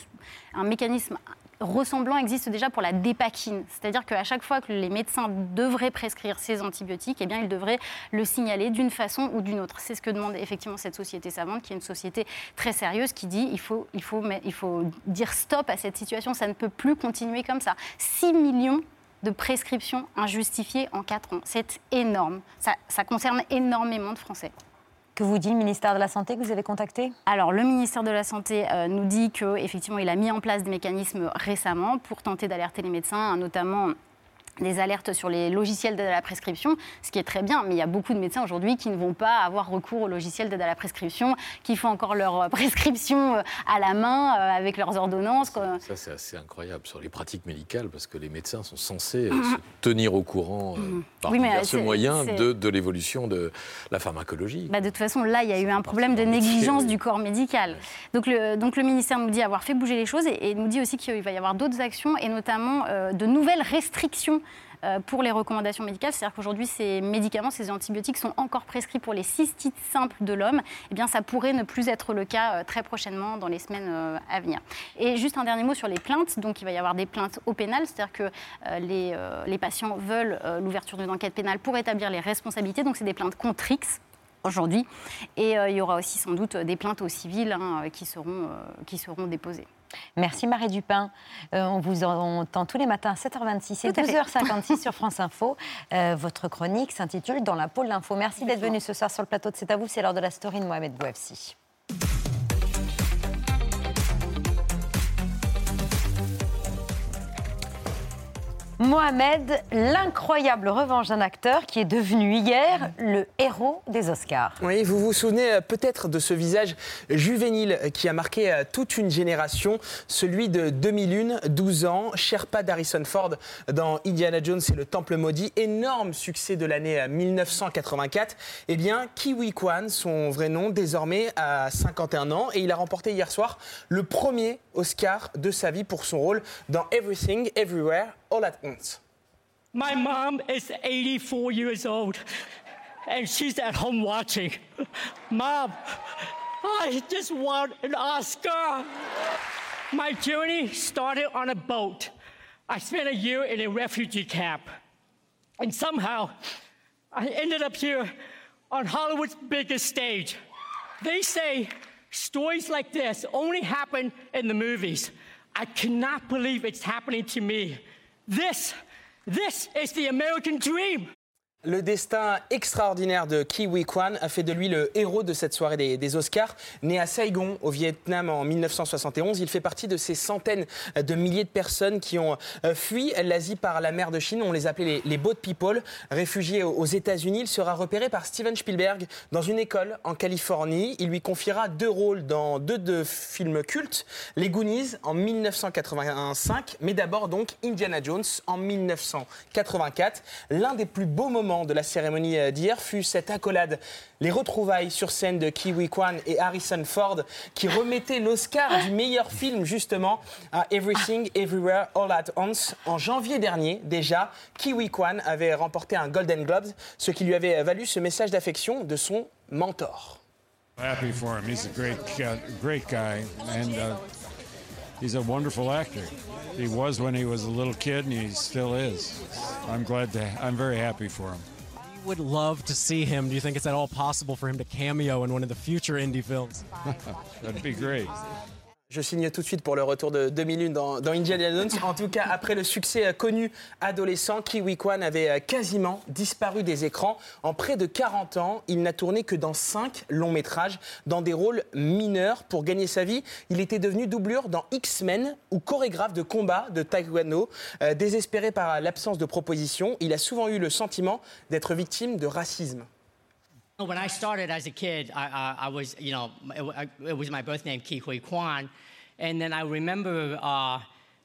Speaker 23: un mécanisme ressemblant existe déjà pour la dépakine. C'est-à-dire qu'à chaque fois que les médecins devraient prescrire ces antibiotiques, eh bien, ils devraient le signaler d'une façon ou d'une autre. C'est ce que demande effectivement cette société savante, qui est une société très sérieuse, qui dit il faut, il faut, il faut dire stop à cette situation, ça ne peut plus continuer comme ça. 6 millions de prescriptions injustifiées en 4 ans. C'est énorme. Ça concerne énormément de Français.
Speaker 1: Que vous dit le ministère de la Santé que vous avez contacté?
Speaker 23: Alors, le ministère de la Santé euh, nous dit qu'effectivement, il a mis en place des mécanismes récemment pour tenter d'alerter les médecins, hein, notamment des alertes sur les logiciels d'aide à la prescription, ce qui est très bien, mais il y a beaucoup de médecins aujourd'hui qui ne vont pas avoir recours aux logiciels d'aide à la prescription, qui font encore leur euh, prescription euh, à la main, euh, avec leurs ordonnances.
Speaker 4: Ça, c'est assez incroyable sur les pratiques médicales, parce que les médecins sont censés euh, se tenir au courant euh, par
Speaker 23: Oui,
Speaker 4: divers moyens de, de l'évolution de la pharmacologie.
Speaker 23: Bah, de toute façon, là, il y a eu un problème de négligence du corps médical. Donc le, donc le ministère nous dit avoir fait bouger les choses et, et nous dit aussi qu'il va y avoir d'autres actions et notamment euh, de nouvelles restrictions. Euh, pour les recommandations médicales, c'est-à-dire qu'aujourd'hui ces médicaments, ces antibiotiques sont encore prescrits pour les cystites simples de l'homme. Eh bien, ça pourrait ne plus être le cas euh, très prochainement dans les semaines euh, à venir. Et juste un dernier mot sur les plaintes. Donc, il va y avoir des plaintes au pénal, c'est-à-dire que les, patients veulent l'ouverture d'une enquête pénale pour établir les responsabilités. Donc, c'est des plaintes contre X aujourd'hui. Et il y aura aussi sans doute des plaintes au civil hein, qui seront déposées.
Speaker 1: Merci Marie Dupin. Euh, on vous entend tous les matins à 7h26 et
Speaker 23: Tout à fait.
Speaker 1: 12h56 sur France Info. Euh, votre chronique s'intitule Dans la pôle d'info. Merci d'être venu ce soir sur le plateau de C'est à vous. C'est l'heure de la story de Mohamed Bouafsi. Mohamed, l'incroyable revanche d'un acteur qui est devenu hier le héros des Oscars.
Speaker 24: Oui, vous vous souvenez euh, peut-être de ce visage juvénile qui a marqué euh, toute une génération, celui de 2001, 12 ans, Sherpa d'Harrison Ford dans Indiana Jones et le Temple maudit, énorme succès de l'année 1984. Eh bien, Kiwi Kwan, son vrai nom, désormais à 51 ans, et il a remporté hier soir le premier Oscar de sa vie pour son rôle dans Everything, Everywhere, All at Once.
Speaker 25: My mom is 84 years old and she's at home watching. Mom, I just won an Oscar. My journey started on a boat. I spent a year in a refugee camp. And somehow, I ended up here on Hollywood's biggest stage. They say stories like this only happen in the movies. I cannot believe it's happening to me. This, this is the American dream.
Speaker 24: Le destin extraordinaire de Kiwi Kwan a fait de lui le héros de cette soirée des, Oscars. Né à Saigon, au Vietnam, en 1971, il fait partie de ces centaines de milliers de personnes qui ont euh, fui l'Asie par la mer de Chine. On les appelait les, boat people. Réfugié aux États-Unis, il sera repéré par Steven Spielberg dans une école en Californie. Il lui confiera deux rôles dans deux, films cultes Les Goonies en 1985, mais d'abord donc Indiana Jones en 1984. L'un des plus beaux moments de la cérémonie euh, d'hier fut cette accolade, les retrouvailles sur scène de Kiwi Kwan et Harrison Ford qui remettaient l'Oscar du meilleur film justement à Everything Everywhere All at Once. En janvier dernier déjà, Kiwi Kwan avait remporté un Golden Globe, ce qui lui avait valu ce message d'affection de son mentor.
Speaker 26: Happy for him. He's a great, uh, great guy, and uh, he's a wonderful actor. He was when he was a little kid, and he still is. I'm glad to. I'm very happy for him.
Speaker 27: would love to see him. Do you think it's at all possible for him to cameo in one of the future indie films?
Speaker 26: That'd be great.
Speaker 24: Je signe tout de suite pour le retour de 2001 dans, dans Indiana Jones. En tout cas, après le succès euh, connu adolescent, Kiwi Kwan avait euh, quasiment disparu des écrans. En près de 40 ans, il n'a tourné que dans 5 longs métrages, dans des rôles mineurs. Pour gagner sa vie, il était devenu doublure dans X-Men ou chorégraphe de combat de taekwondo. Euh, désespéré par l'absence de proposition, il a souvent eu le sentiment d'être victime de racisme.
Speaker 28: When I started as a kid, I, I, I was, you know, it, it, was my birth name, Ki Hui Kwan. And then I remember uh,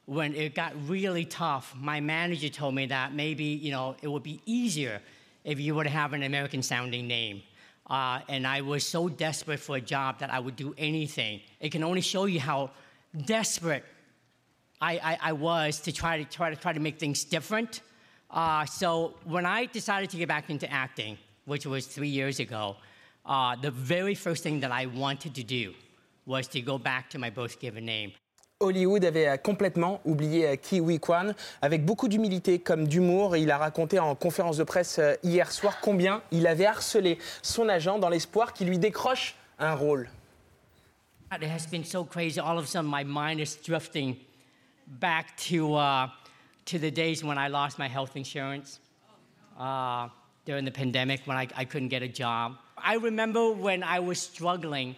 Speaker 28: when it got really tough, my manager told me that maybe, you know, it would be easier if you would have an American sounding name. Uh, and I was so desperate for a job that I would do anything. It can only show you how desperate I, I, I was to try to try to try to make things different. Uh, so when I decided to get back into acting, which was three years ago, uh, the very first thing that I wanted to do was to go back to my birth given name.
Speaker 24: Hollywood avait complètement oublié euh, Kiwi Kwan. Avec beaucoup d'humilité comme d'humour, il a raconté en conférence de presse euh, hier soir combien il avait harcelé son agent dans l'espoir qu'il lui décroche un rôle.
Speaker 28: It has been so crazy. All of a sudden, my mind is drifting back to, uh, to the days when I lost my health insurance. Uh, during the pandemic when I, I couldn't get a job. I remember when I was struggling,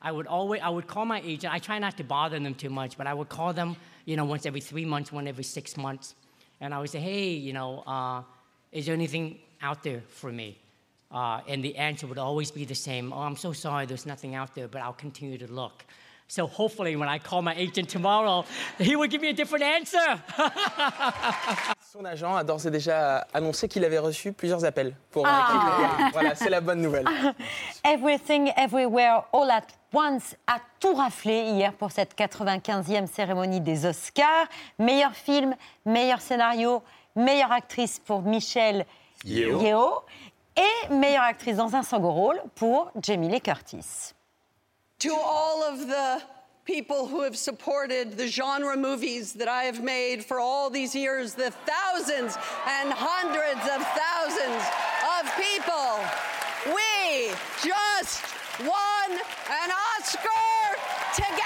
Speaker 28: I would always I would call my agent. I try not to bother them too much, but I would call them, you know, once every three months, once every six months, and I would say, hey, you know, uh, is there anything out there for me? Uh, and the answer would always be the same. Oh, I'm so sorry, there's nothing out there, but I'll continue to look. So hopefully, when I call my agent tomorrow, he would give me a different answer.
Speaker 24: Son agent a d'ores et déjà annoncé qu'il avait reçu plusieurs appels pour. Ah. Voilà, c'est la bonne nouvelle.
Speaker 1: Everything, Everywhere, All at Once a tout raflé hier pour cette 95e cérémonie des Oscars. Meilleur film, meilleur scénario, meilleure actrice pour Michelle Yeoh, et meilleure actrice dans un second rôle pour Jamie Lee Curtis.
Speaker 29: To all of the people who have supported the genre movies that I have made for all these years, the thousands and hundreds of thousands of people. We just won an Oscar together.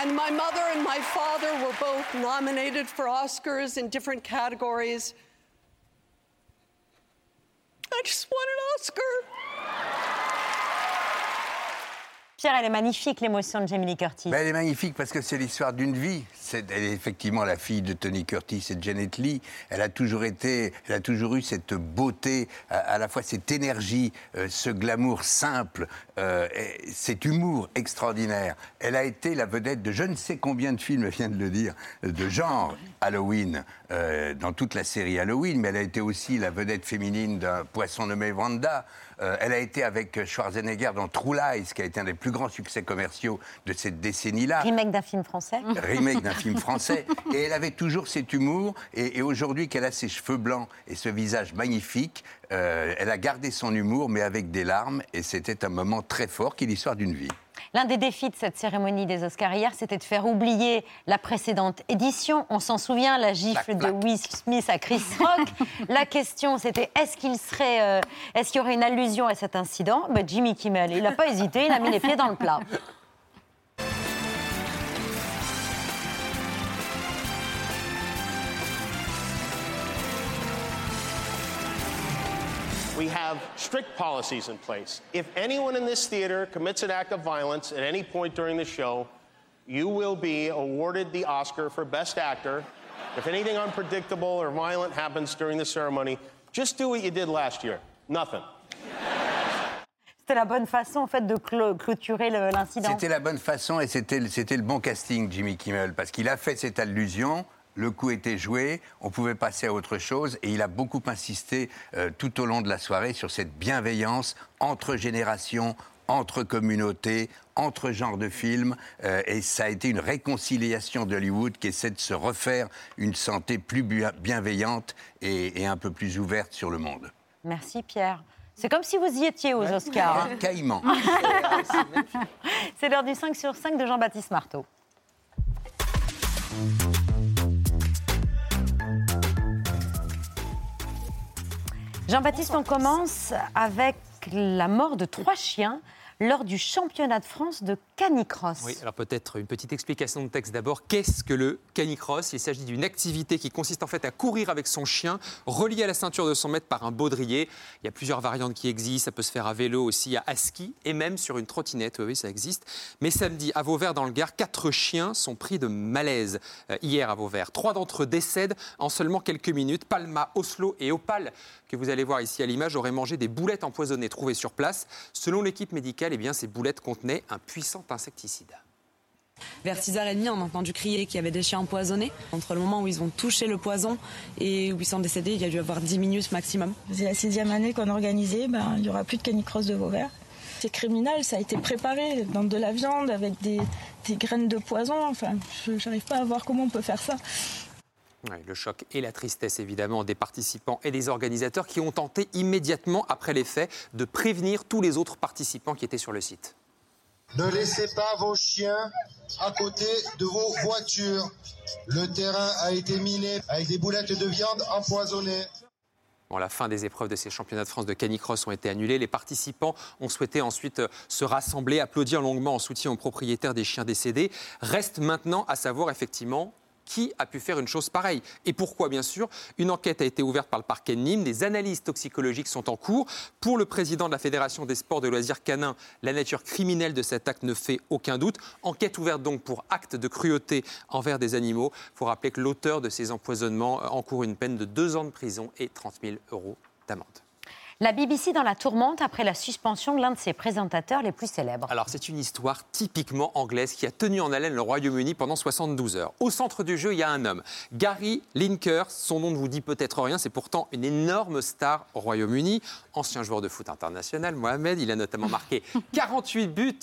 Speaker 29: And my mother and my father were both nominated for Oscars in different categories. I just won an Oscar.
Speaker 1: Pierre, elle est magnifique, l'émotion de Jamie Lee Curtis.
Speaker 5: Ben, elle est magnifique parce que c'est l'histoire d'une vie. Elle est effectivement la fille de Tony Curtis et de Janet Lee. Elle a toujours été, elle a toujours eu cette beauté, à, la fois cette énergie, euh, ce glamour simple, euh, et cet humour extraordinaire. Elle a été la vedette de je ne sais combien de films, vient de le dire, de genre Halloween, euh, dans toute la série Halloween, mais elle a été aussi la vedette féminine d'un poisson nommé Wanda. Euh, elle a été avec Schwarzenegger dans True Lies, qui a été un des plus grands succès commerciaux de cette décennie-là.
Speaker 1: Remake d'un film français.
Speaker 5: Remake d'un film français. Et elle avait toujours cet humour. Et, et aujourd'hui qu'elle a ses cheveux blancs et ce visage magnifique, euh, elle a gardé son humour, mais avec des larmes. Et c'était un moment très fort qui est l'histoire d'une vie.
Speaker 1: L'un des défis de cette cérémonie des Oscars hier, c'était de faire oublier la précédente édition. On s'en souvient, la gifle de Will Smith à Chris Rock. la question, c'était est-ce qu'il serait, euh, est-ce qu'il y aurait une allusion à cet incident? Ben, Jimmy Kimmel, il n'a pas hésité, il a mis les pieds dans le plat.
Speaker 30: We have strict policies in place. If anyone in this theater commits an act of violence at any point during the show, you will be awarded the Oscar for Best Actor. If anything unpredictable or violent happens during the ceremony, just do what you did last year. Nothing.
Speaker 1: C'était la bonne façon, en fait, de clo- clôturer le- l'incident.
Speaker 5: C'était la bonne façon et c'était le- c'était le bon casting, Jimmy Kimmel, parce qu'il a fait cette allusion. Le coup était joué, on pouvait passer à autre chose et il a beaucoup insisté euh, tout au long de la soirée sur cette bienveillance entre générations, entre communautés, entre genres de films. euh, et ça a été une réconciliation d'Hollywood qui essaie de se refaire une santé plus bienveillante et, et un peu plus ouverte sur le monde.
Speaker 1: Merci Pierre. C'est comme si vous y étiez aux Oscars. hein.
Speaker 5: Caïman.
Speaker 1: C'est l'heure du 5 sur 5 de Jean-Baptiste Marteau. Jean-Baptiste, on commence avec la mort de trois chiens lors du championnat de France de canicross.
Speaker 31: Oui, alors peut-être une petite explication de texte d'abord. Qu'est-ce que le canicross? Il s'agit d'une activité qui consiste en fait à courir avec son chien, relié à la ceinture de son maître par un baudrier. Il y a plusieurs variantes qui existent. Ça peut se faire à vélo aussi, à ski et même sur une trottinette. Oui, ça existe. Mais samedi, à Vauvert dans le Gard, quatre chiens sont pris de malaise euh, hier à Vauvert. Trois d'entre eux décèdent en seulement quelques minutes. Palma, Oslo et Opal, que vous allez voir ici à l'image, auraient mangé des boulettes empoisonnées trouvées sur place. Selon l'équipe médicale, eh bien, ces boulettes contenaient un puissant insecticide.
Speaker 32: Vers 6h30, on a entendu crier qu'il y avait des chiens empoisonnés. Entre le moment où ils ont touché le poison et où ils sont décédés, il y a dû avoir 10 minutes maximum.
Speaker 33: C'est la sixième année qu'on organisait, ben, il n'y aura plus de canicross de Vauvert. C'est criminel, ça a été préparé dans de la viande avec des, des graines de poison. Enfin, je n'arrive pas à voir comment on peut faire ça.
Speaker 31: Ouais, le choc et la tristesse évidemment des participants et des organisateurs qui ont tenté immédiatement après les faits de prévenir tous les autres participants qui étaient sur le site.
Speaker 34: Ne laissez pas vos chiens à côté de vos voitures. Le terrain a été miné avec des boulettes de viande empoisonnées.
Speaker 31: La fin des épreuves de ces championnats de France de canicross ont été annulées. Les participants ont souhaité ensuite euh, se rassembler, applaudir longuement en soutien aux propriétaires des chiens décédés. Reste maintenant à savoir effectivement qui a pu faire une chose pareille et pourquoi bien sûr? Une enquête a été ouverte par le parquet de Nîmes, des analyses toxicologiques sont en cours. Pour le président de la Fédération des sports de loisirs canins, la nature criminelle de cet acte ne fait aucun doute. Enquête ouverte donc pour acte de cruauté envers des animaux. Il faut rappeler que l'auteur de ces empoisonnements encourt une peine de deux ans de prison et 30 000 euros d'amende.
Speaker 1: La BBC dans la tourmente après la suspension de l'un de ses présentateurs les plus célèbres.
Speaker 31: Alors, c'est une histoire typiquement anglaise qui a tenu en haleine le Royaume-Uni pendant 72 heures. Au centre du jeu, il y a un homme, Gary Lineker. Son nom ne vous dit peut-être rien, c'est pourtant une énorme star au Royaume-Uni. Ancien joueur de foot international, Mohamed. Il a notamment marqué 48 buts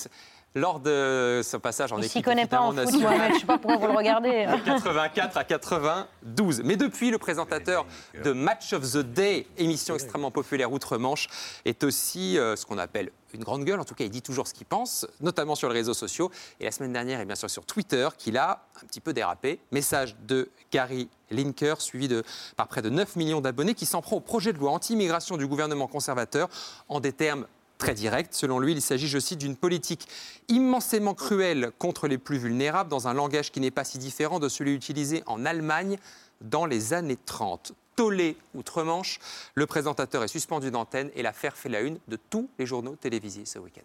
Speaker 31: lors de son passage en
Speaker 1: Il
Speaker 31: équipe
Speaker 1: connaît pas en
Speaker 31: évidemment,
Speaker 1: foot,
Speaker 31: nationale.
Speaker 1: Mohamed. Je sais pas pourquoi vous le regardez.
Speaker 31: De 84 à 92. Mais depuis, le présentateur de Match of the Day, émission extrêmement populaire outre-Manche, est aussi euh, ce qu'on appelle une grande gueule. En tout cas, il dit toujours ce qu'il pense, notamment sur les réseaux sociaux. Et la semaine dernière, et bien sûr sur Twitter, qu'il a un petit peu dérapé. Message de Gary Linker, suivi de, par près de 9 millions d'abonnés, qui s'en prend au projet de loi anti-immigration du gouvernement conservateur en des termes très direct. Selon lui, il s'agit, je cite, d'une politique immensément cruelle contre les plus vulnérables dans un langage qui n'est pas si différent de celui utilisé en Allemagne dans les années 30. Tollé outre-Manche, le présentateur est suspendu d'antenne et l'affaire fait la une de tous les journaux télévisés ce week-end.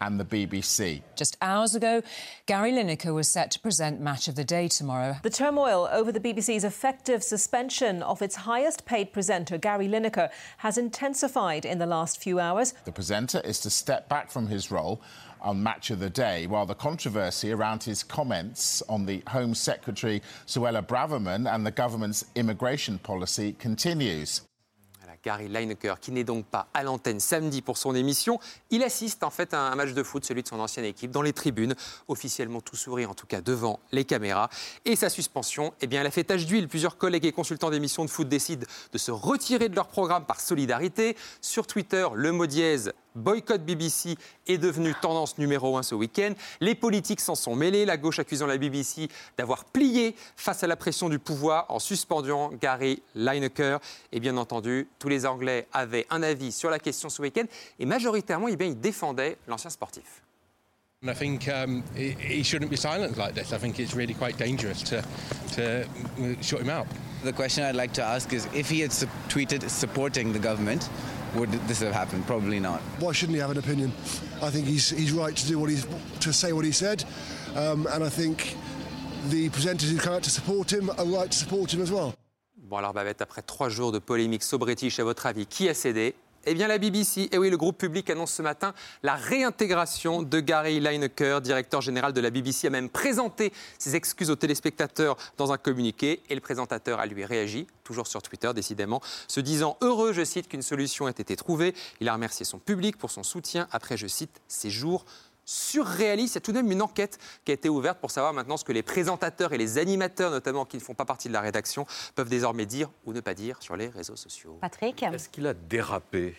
Speaker 35: And the BBC.
Speaker 36: Just hours ago, Gary Lineker was set to present Match of the Day tomorrow.
Speaker 37: The turmoil over the BBC's effective suspension of its highest paid presenter, Gary Lineker, has intensified in the last few hours.
Speaker 35: The presenter is to step back from his role on Match of the Day, while the controversy around his comments on the Home Secretary Suella Braverman and the government's immigration policy continues.
Speaker 31: Gary Lineker, qui n'est donc pas à l'antenne samedi pour son émission. Il assiste en fait à un match de foot, celui de son ancienne équipe, dans les tribunes, officiellement tout sourire, en tout cas devant les caméras. Et sa suspension, eh bien, elle a fait tache d'huile. Plusieurs collègues et consultants d'émissions de foot décident de se retirer de leur programme par solidarité. Sur Twitter, le mot dièse boycott BBC est devenu tendance numéro un ce week-end. Les politiques s'en sont mêlés, la gauche accusant la BBC d'avoir plié face à la pression du pouvoir en suspendant Gary Lineker. Et bien entendu, tous les Anglais avaient un avis sur la question ce week-end et majoritairement, eh bien, ils défendaient l'ancien sportif.
Speaker 38: I think um, he, he shouldn't be silent like this. I think it's really quite dangerous to, to shut him out.
Speaker 39: The question I'd like to ask is if he had su- tweeted supporting the government, would this have happened? Probably not.
Speaker 40: Why shouldn't he have an opinion? I think he's, he's right to do what he's to say what he said, um, and I think the presenters who come out to support him are right to support him as well.
Speaker 31: Bon alors Babette, après trois jours de polémique so british, à votre avis, qui a cédé? Eh bien, la BBC, et oui, le groupe public annonce ce matin la réintégration de Gary Lineker, directeur général de la BBC, a même présenté ses excuses aux téléspectateurs dans un communiqué, et le présentateur a lui réagi, toujours sur Twitter, décidément, se disant heureux, je cite, qu'une solution ait été trouvée. Il a remercié son public pour son soutien après, je cite, ces jours surréaliste. Il y a tout de même une enquête qui a été ouverte pour savoir maintenant ce que les présentateurs et les animateurs, notamment qui ne font pas partie de la rédaction, peuvent désormais dire ou ne pas dire sur les réseaux sociaux.
Speaker 1: Patrick
Speaker 4: Est-ce qu'il a dérapé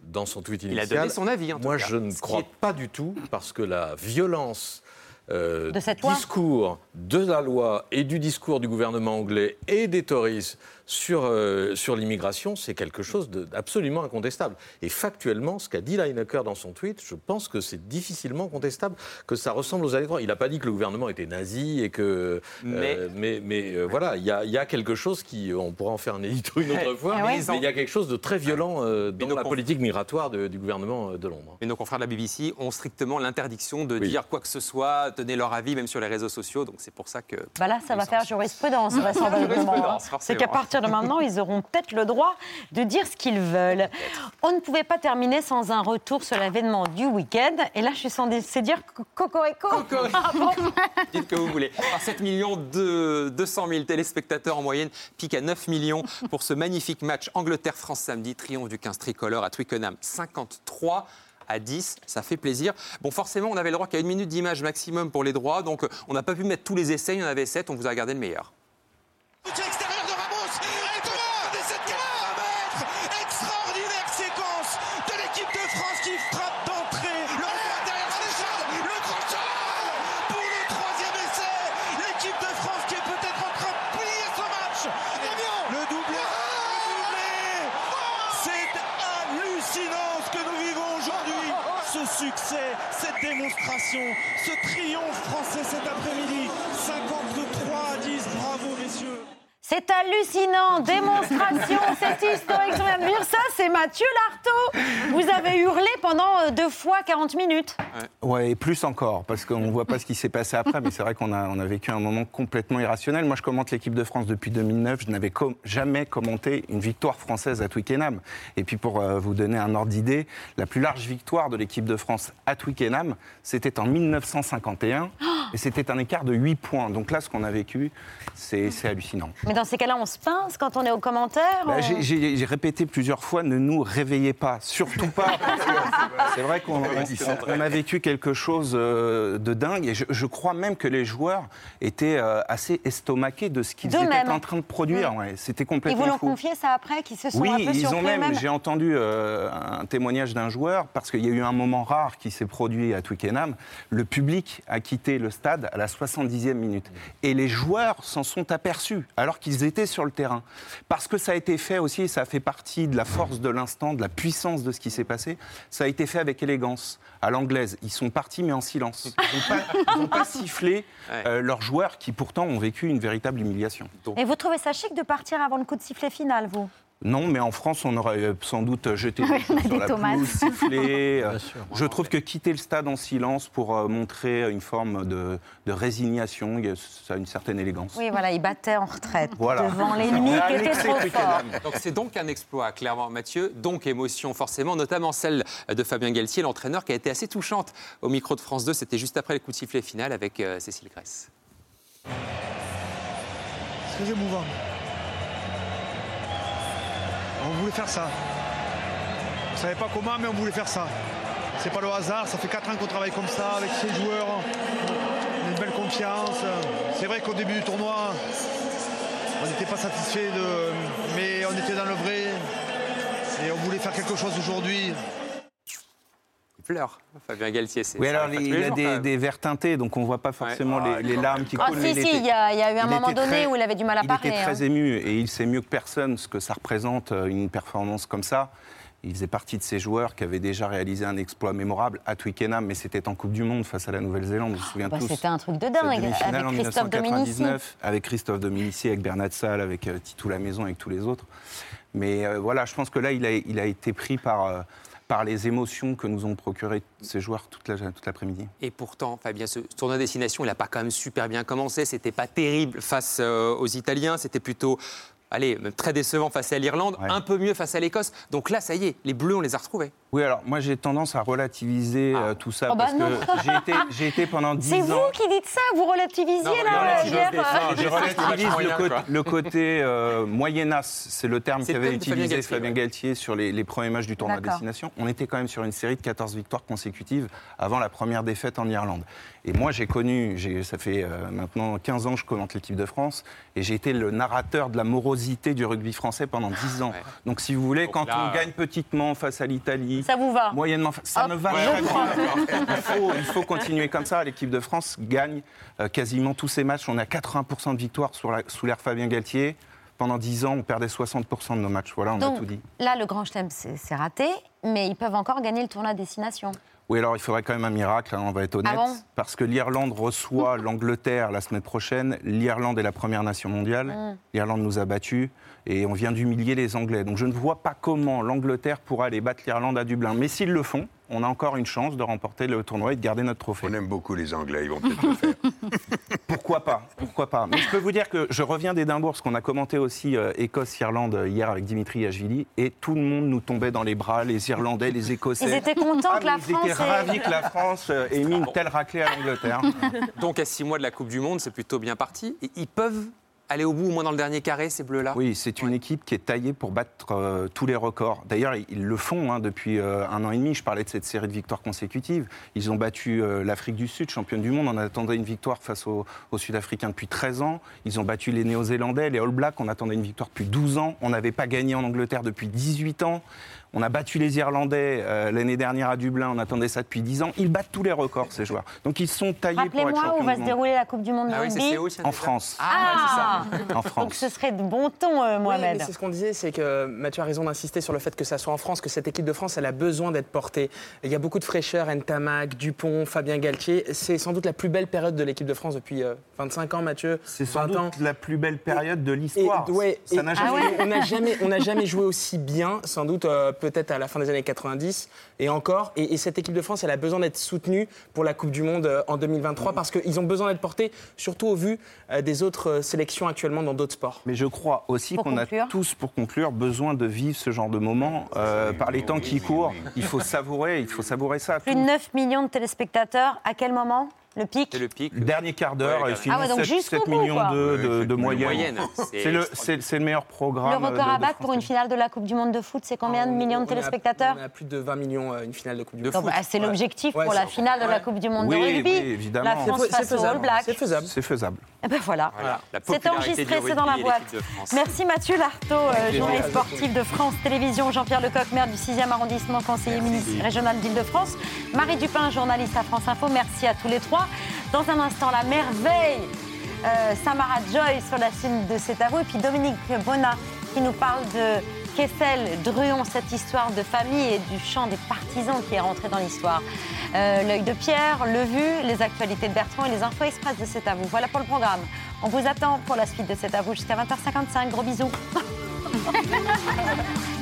Speaker 4: dans son tweet
Speaker 31: Il
Speaker 4: initial
Speaker 31: a donné son avis, en tout
Speaker 4: Moi,
Speaker 31: cas.
Speaker 4: je ne crois
Speaker 31: est-
Speaker 4: pas du tout, parce que la violence euh,
Speaker 1: De cette
Speaker 4: discours de la loi et du discours du gouvernement anglais et des Tories sur, euh, sur l'immigration, c'est quelque chose d'absolument incontestable. Et factuellement, ce qu'a dit Lineker dans son tweet, je pense que c'est difficilement contestable, que ça ressemble aux années 30. Il n'a pas dit que le gouvernement était nazi et que...
Speaker 31: Mais-
Speaker 4: euh, mais, mais, euh, voilà, il y a, il y a quelque chose qui... On pourra en faire un édito une autre fois,
Speaker 31: Ah
Speaker 4: mais il y a quelque chose de très violent euh, dans la
Speaker 31: conf-
Speaker 4: politique migratoire de- du gouvernement de Londres.
Speaker 31: Mais nos confrères de la BBC ont strictement l'interdiction de dire quoi que ce soit, donner leur avis, même sur les réseaux sociaux. Donc c'est pour ça que.
Speaker 1: Bah là, ça va faire jurisprudence, vraisemblablement.
Speaker 31: Jurisprudence,
Speaker 1: C'est qu'à partir de maintenant, ils auront peut-être le droit de dire ce qu'ils veulent. On ne pouvait pas terminer sans un retour sur l'événement du week-end. Et là, je suis censée dire co- Cocorico. Ah bon
Speaker 31: Dites que vous voulez. Alors, 7 millions de 200 000 téléspectateurs en moyenne, pique à 9 millions pour ce magnifique match Angleterre-France samedi, triomphe du 15 tricolore à Twickenham, 53 à 10, ça fait plaisir. Bon, forcément, on avait le droit qu'à une minute d'image maximum pour les droits, donc euh, on n'a pas pu mettre tous les essais, il y en avait 7, on vous a gardé le meilleur.
Speaker 41: extérieur de Ramos et Thomas de cette mètres Extraordinaire séquence de l'équipe de France qui frappe d'entrée. Le revers derrière Sénéchal, le grand Charles pour le troisième essai. L'équipe de France qui est peut-être en train de plier ce match. Le doublé. Le doublé. C'est hallucinant ce que nous vivons aujourd'hui. Ce succès, cette démonstration, ce triomphe français cet après-midi. 53 à 10. Bravo messieurs.
Speaker 1: C'est hallucinant, démonstration, c'est historique. Ça, c'est Mathieu Lartaud. Vous avez hurlé pendant euh, deux fois 40 minutes.
Speaker 42: Ouais, et plus encore, parce qu'on ne voit pas ce qui s'est passé après, mais c'est vrai qu'on a, on a vécu un moment complètement irrationnel. Moi, je commente l'équipe de France depuis 2009. Je n'avais com- jamais commenté une victoire française à Twickenham. Et puis, pour euh, vous donner un ordre d'idée, la plus large victoire de l'équipe de France à Twickenham, c'était en 1951. Et c'était un écart de 8 points. Donc là, ce qu'on a vécu, c'est hallucinant.
Speaker 1: Mais dans ces cas-là, on se pince quand on est aux commentaires
Speaker 42: Bah,
Speaker 1: on-
Speaker 42: j'ai- répété plusieurs fois, ne nous réveillez pas, surtout pas. C'est vrai qu'on on- on a vécu quelque chose euh, de dingue et je, je crois même que les joueurs étaient euh, assez estomaqués de ce qu'ils étaient en train de produire.
Speaker 1: Mm.
Speaker 42: ouais. C'était
Speaker 1: Ils
Speaker 42: complètement
Speaker 1: vous l'ont confié ça après, qu'ils se sont
Speaker 42: Oui,
Speaker 1: un peu
Speaker 42: ils
Speaker 1: surpris
Speaker 42: ont même. J'ai entendu euh, un témoignage d'un joueur parce qu'il y a eu un moment rare qui s'est produit à Twickenham. Le public a quitté le stade à la 70e minute et les joueurs s'en sont aperçus alors qu'ils étaient sur le terrain. Parce que ça a été fait aussi, ça fait partie de la force de l'instant, de la puissance de ce qui s'est passé. Ça a été fait avec élégance, à l'anglaise. Ils sont partis mais en silence. Ils n'ont pas, pas sifflé euh, leurs joueurs qui pourtant ont vécu une véritable humiliation.
Speaker 1: Et vous trouvez ça chic de partir avant le coup de sifflet final, vous?
Speaker 42: Non, mais en France, on aurait sans doute jeté
Speaker 1: Ouais, on a
Speaker 42: sur
Speaker 1: des
Speaker 42: la
Speaker 1: tomates.
Speaker 42: pelouse, sifflé. euh,
Speaker 4: Bien sûr.
Speaker 42: Je trouve que quitter le stade en silence pour euh, montrer une forme de, de résignation, ça a une certaine élégance.
Speaker 1: Oui, voilà, il battait en retraite
Speaker 42: Voilà.
Speaker 1: devant l'ennemi qui était trop fort.
Speaker 31: Donc c'est donc un exploit, clairement, Mathieu. Donc émotion, forcément, notamment celle de Fabien Galtier, l'entraîneur, qui a été assez touchante au micro de France 2. C'était juste après le coup de sifflet final avec euh, Cécile Grèce.
Speaker 43: C'est très émouvant. On voulait faire ça. On ne savait pas comment, mais on voulait faire ça. C'est pas le hasard, ça fait 4 ans qu'on travaille comme ça, avec ces joueurs. Une belle confiance. C'est vrai qu'au début du tournoi, on n'était pas satisfait. Mais on était dans le vrai. Et on voulait faire quelque chose aujourd'hui.
Speaker 31: Il pleure, Fabien Galtier. c'est-
Speaker 42: Oui, alors il y a
Speaker 31: jours,
Speaker 42: des, des verres teintés, donc on ne voit pas forcément les, les larmes qui
Speaker 1: Ah
Speaker 42: coulent.
Speaker 1: si,
Speaker 42: Il
Speaker 1: si, il y, a il y a eu un
Speaker 42: il
Speaker 1: moment donné
Speaker 42: très-
Speaker 1: où il avait du mal à
Speaker 42: il
Speaker 1: parler.
Speaker 42: était très
Speaker 1: hein.
Speaker 42: ému et il sait mieux que personne ce que ça représente, euh, une performance comme ça. Il faisait partie de ces joueurs qui avaient déjà réalisé un exploit mémorable à Twickenham, mais c'était en Coupe du Monde face à la Nouvelle-Zélande, se souvient
Speaker 1: Bah,
Speaker 42: tous.
Speaker 1: C'était un truc de dingue avec
Speaker 42: en
Speaker 1: Christophe Dominici.
Speaker 42: 1999, avec Christophe Dominici, avec Bernard Salle, avec euh, Titou Lamaison, avec tous les autres. Mais euh, voilà, je pense que là, il a, il a été pris par, euh, par les émotions que nous ont procuré ces joueurs toute la- toute l'après-midi.
Speaker 31: Et pourtant, Fabien, ce tournoi destination, il n'a pas quand même super bien commencé. C'était pas terrible face euh, aux Italiens. C'était plutôt, allez, même très décevant face à l'Irlande. Un peu mieux face à l'Écosse. Donc là, ça y est, les Bleus, on les a retrouvés.
Speaker 42: Oui, alors moi j'ai tendance à relativiser euh, tout ça
Speaker 1: Oh, bah
Speaker 42: parce que j'ai été, j'ai été pendant 10 ans.
Speaker 1: C'est vous qui dites ça, vous relativisiez
Speaker 42: Non,
Speaker 1: là
Speaker 42: je
Speaker 1: hier.
Speaker 42: relativise,
Speaker 1: euh,
Speaker 42: je relativise le, côté-
Speaker 31: quoi.
Speaker 42: le côté euh, moyennasse, c'est le terme
Speaker 31: C'est
Speaker 42: qu'avait
Speaker 31: Fabien
Speaker 42: utilisé
Speaker 31: Galtier,
Speaker 42: Fabien
Speaker 31: ouais.
Speaker 42: Galtier sur les, les premiers matchs du tournoi à
Speaker 1: D'accord.
Speaker 42: destination. On était quand même sur une série de 14 victoires consécutives avant la première défaite en Irlande. Et moi j'ai connu, ça fait euh, maintenant 15 ans que je commente l'équipe de France, et j'ai été le narrateur de la morosité du rugby français pendant 10 ans. Donc si vous voulez, quand
Speaker 31: là,
Speaker 42: on gagne petitement face à l'Italie,
Speaker 1: Ça vous va
Speaker 42: moyennement, ça
Speaker 1: Hop,
Speaker 42: me va
Speaker 1: prends.
Speaker 42: bien. Il faut, il faut continuer comme ça. L'équipe de France gagne euh, quasiment tous ses matchs. On a 80% de victoires sur la- sous l'ère Fabien Galtier. Pendant 10 ans, on perdait 60% de nos matchs. Voilà, on a tout dit.
Speaker 1: là, le Grand Chelem, c'est c'est raté, mais ils peuvent encore gagner le tournoi à destination.
Speaker 42: Oui, alors il faudrait quand même un miracle, hein, on va être honnête.
Speaker 1: Ah bon
Speaker 42: parce que l'Irlande reçoit l'Angleterre la semaine prochaine. L'Irlande est la première nation mondiale.
Speaker 1: Mm.
Speaker 42: L'Irlande nous a battus et on vient d'humilier les Anglais. Donc je ne vois pas comment l'Angleterre pourra aller battre l'Irlande à Dublin. Mais s'ils le font, on a encore une chance de remporter le tournoi et de garder notre trophée.
Speaker 5: On aime beaucoup les Anglais, ils vont peut-être le faire.
Speaker 42: Pourquoi pas Pourquoi pas Mais je peux vous dire que je reviens d'Édimbourg, parce qu'on a commenté aussi euh, Écosse-Irlande euh, hier avec Dimitri Ashvili, et tout le monde nous tombait dans les bras, les Irlandais, les Écossais.
Speaker 1: Ils étaient contents
Speaker 42: Ah,
Speaker 1: que la
Speaker 42: mais Ils étaient
Speaker 1: France ait-
Speaker 42: ravis que la France euh, ait mis une telle raclée à l'Angleterre.
Speaker 31: Donc à six mois de la Coupe du Monde, c'est plutôt bien parti. Et ils peuvent aller au bout, au moins dans le dernier carré, ces Bleus-là
Speaker 42: Oui, c'est une équipe qui est taillée pour battre euh, tous les records. D'ailleurs, ils, ils le font hein, depuis euh, un an et demi. Je parlais de cette série de victoires consécutives. Ils ont battu euh, l'Afrique du Sud, championne du monde. On attendait une victoire face aux, aux Sud-Africains depuis 13 ans. Ils ont battu les Néo-Zélandais, les All Blacks. On attendait une victoire depuis 12 ans. On n'avait pas gagné en Angleterre depuis 18 ans. On a battu les Irlandais euh, l'année dernière à Dublin. On attendait ça depuis 10 ans. Ils battent tous les records, ces joueurs. Donc ils sont taillés pour être
Speaker 1: Rappelez-moi
Speaker 42: champions
Speaker 1: où va se dérouler la Coupe du Monde de
Speaker 31: Ah oui, c'est
Speaker 1: rugby.
Speaker 31: Séoul, tiens,
Speaker 42: En
Speaker 31: déjà.
Speaker 42: France.
Speaker 1: Ah,
Speaker 42: En
Speaker 1: Donc
Speaker 42: France.
Speaker 1: ce serait de bon ton, euh, Mohamed.
Speaker 24: c'est ce qu'on disait, c'est que Mathieu a raison d'insister sur le fait que ça soit en France, que cette équipe de France, elle a besoin d'être portée. Il y a beaucoup de fraîcheur, Ntamak, Dupont, Fabien Galtier. C'est sans doute la plus belle période de l'équipe de France depuis euh, 25 ans, Mathieu.
Speaker 42: C'est sans
Speaker 24: 20
Speaker 42: doute
Speaker 24: ans.
Speaker 42: la plus belle période de l'histoire.
Speaker 24: ouais,
Speaker 42: Ça
Speaker 24: et-
Speaker 42: n'a
Speaker 24: ah
Speaker 42: jamais
Speaker 24: ouais, on n'a jamais, on n'a jamais joué aussi bien, sans doute euh, peut-être à la fin des années 90 et encore. Et, et cette équipe de France, elle a besoin d'être soutenue pour la Coupe du Monde euh, en 2023 parce qu'ils ont besoin d'être portés, surtout au vu euh, des autres euh, sélections actuellement dans d'autres sports.
Speaker 42: Mais je crois aussi qu'on a tous, pour conclure, besoin de vivre ce genre de moment euh, par les temps qui courent. Il faut savourer, il faut savourer ça.
Speaker 1: Plus de 9 millions de téléspectateurs. À quel moment? Le pic
Speaker 31: C'est le pic.
Speaker 42: Le dernier quart d'heure,
Speaker 31: Ouais,
Speaker 42: ils finissent
Speaker 1: Ah ouais, donc
Speaker 42: 7,
Speaker 1: jusqu'au
Speaker 42: 7
Speaker 1: bout,
Speaker 42: millions de, de- de moyenne.
Speaker 31: c'est
Speaker 42: C'est le, c'est- c'est le meilleur
Speaker 1: Le
Speaker 42: programme.
Speaker 1: record
Speaker 42: de-
Speaker 1: à
Speaker 42: de
Speaker 1: battre pour une finale de la Coupe du Monde de foot, c'est combien de
Speaker 24: On-
Speaker 1: millions de
Speaker 24: on
Speaker 1: téléspectateurs
Speaker 24: On a plus de 20 millions, euh, une finale de Coupe du
Speaker 31: De
Speaker 24: Monde.
Speaker 1: Donc, bah, C'est
Speaker 24: Ouais.
Speaker 1: l'objectif pour la
Speaker 24: c'est-
Speaker 1: finale de la. Coupe du Monde
Speaker 42: Oui,
Speaker 1: de rugby.
Speaker 42: oui, évidemment.
Speaker 1: La France
Speaker 24: C'est
Speaker 1: face aux All. Blacks.
Speaker 24: C'est faisable.
Speaker 42: C'est faisable.
Speaker 1: Et ben voilà. C'est enregistré, c'est dans la boîte.
Speaker 31: de.
Speaker 1: Merci Mathieu Lartaud, euh, journaliste sportif de France Télévisions, Jean-Pierre Lecoq, maire du 6e arrondissement, conseiller municipal régional d'Île-de-France, Marie Dupin, journaliste à France Info. Merci à tous les trois. Dans un instant, la merveille, euh, Samara Joy sur la scène de C'est à vous, et puis Dominique Bonnat qui nous parle de Kessel, Druon, cette histoire de famille et du chant des partisans qui est rentré dans l'histoire. Euh, L'œil de Pierre, le vu, les actualités de Bertrand et les infos express de C'est à vous. Voilà pour le programme. On vous attend pour la suite de C'est à vous jusqu'à 20h55. Gros bisous.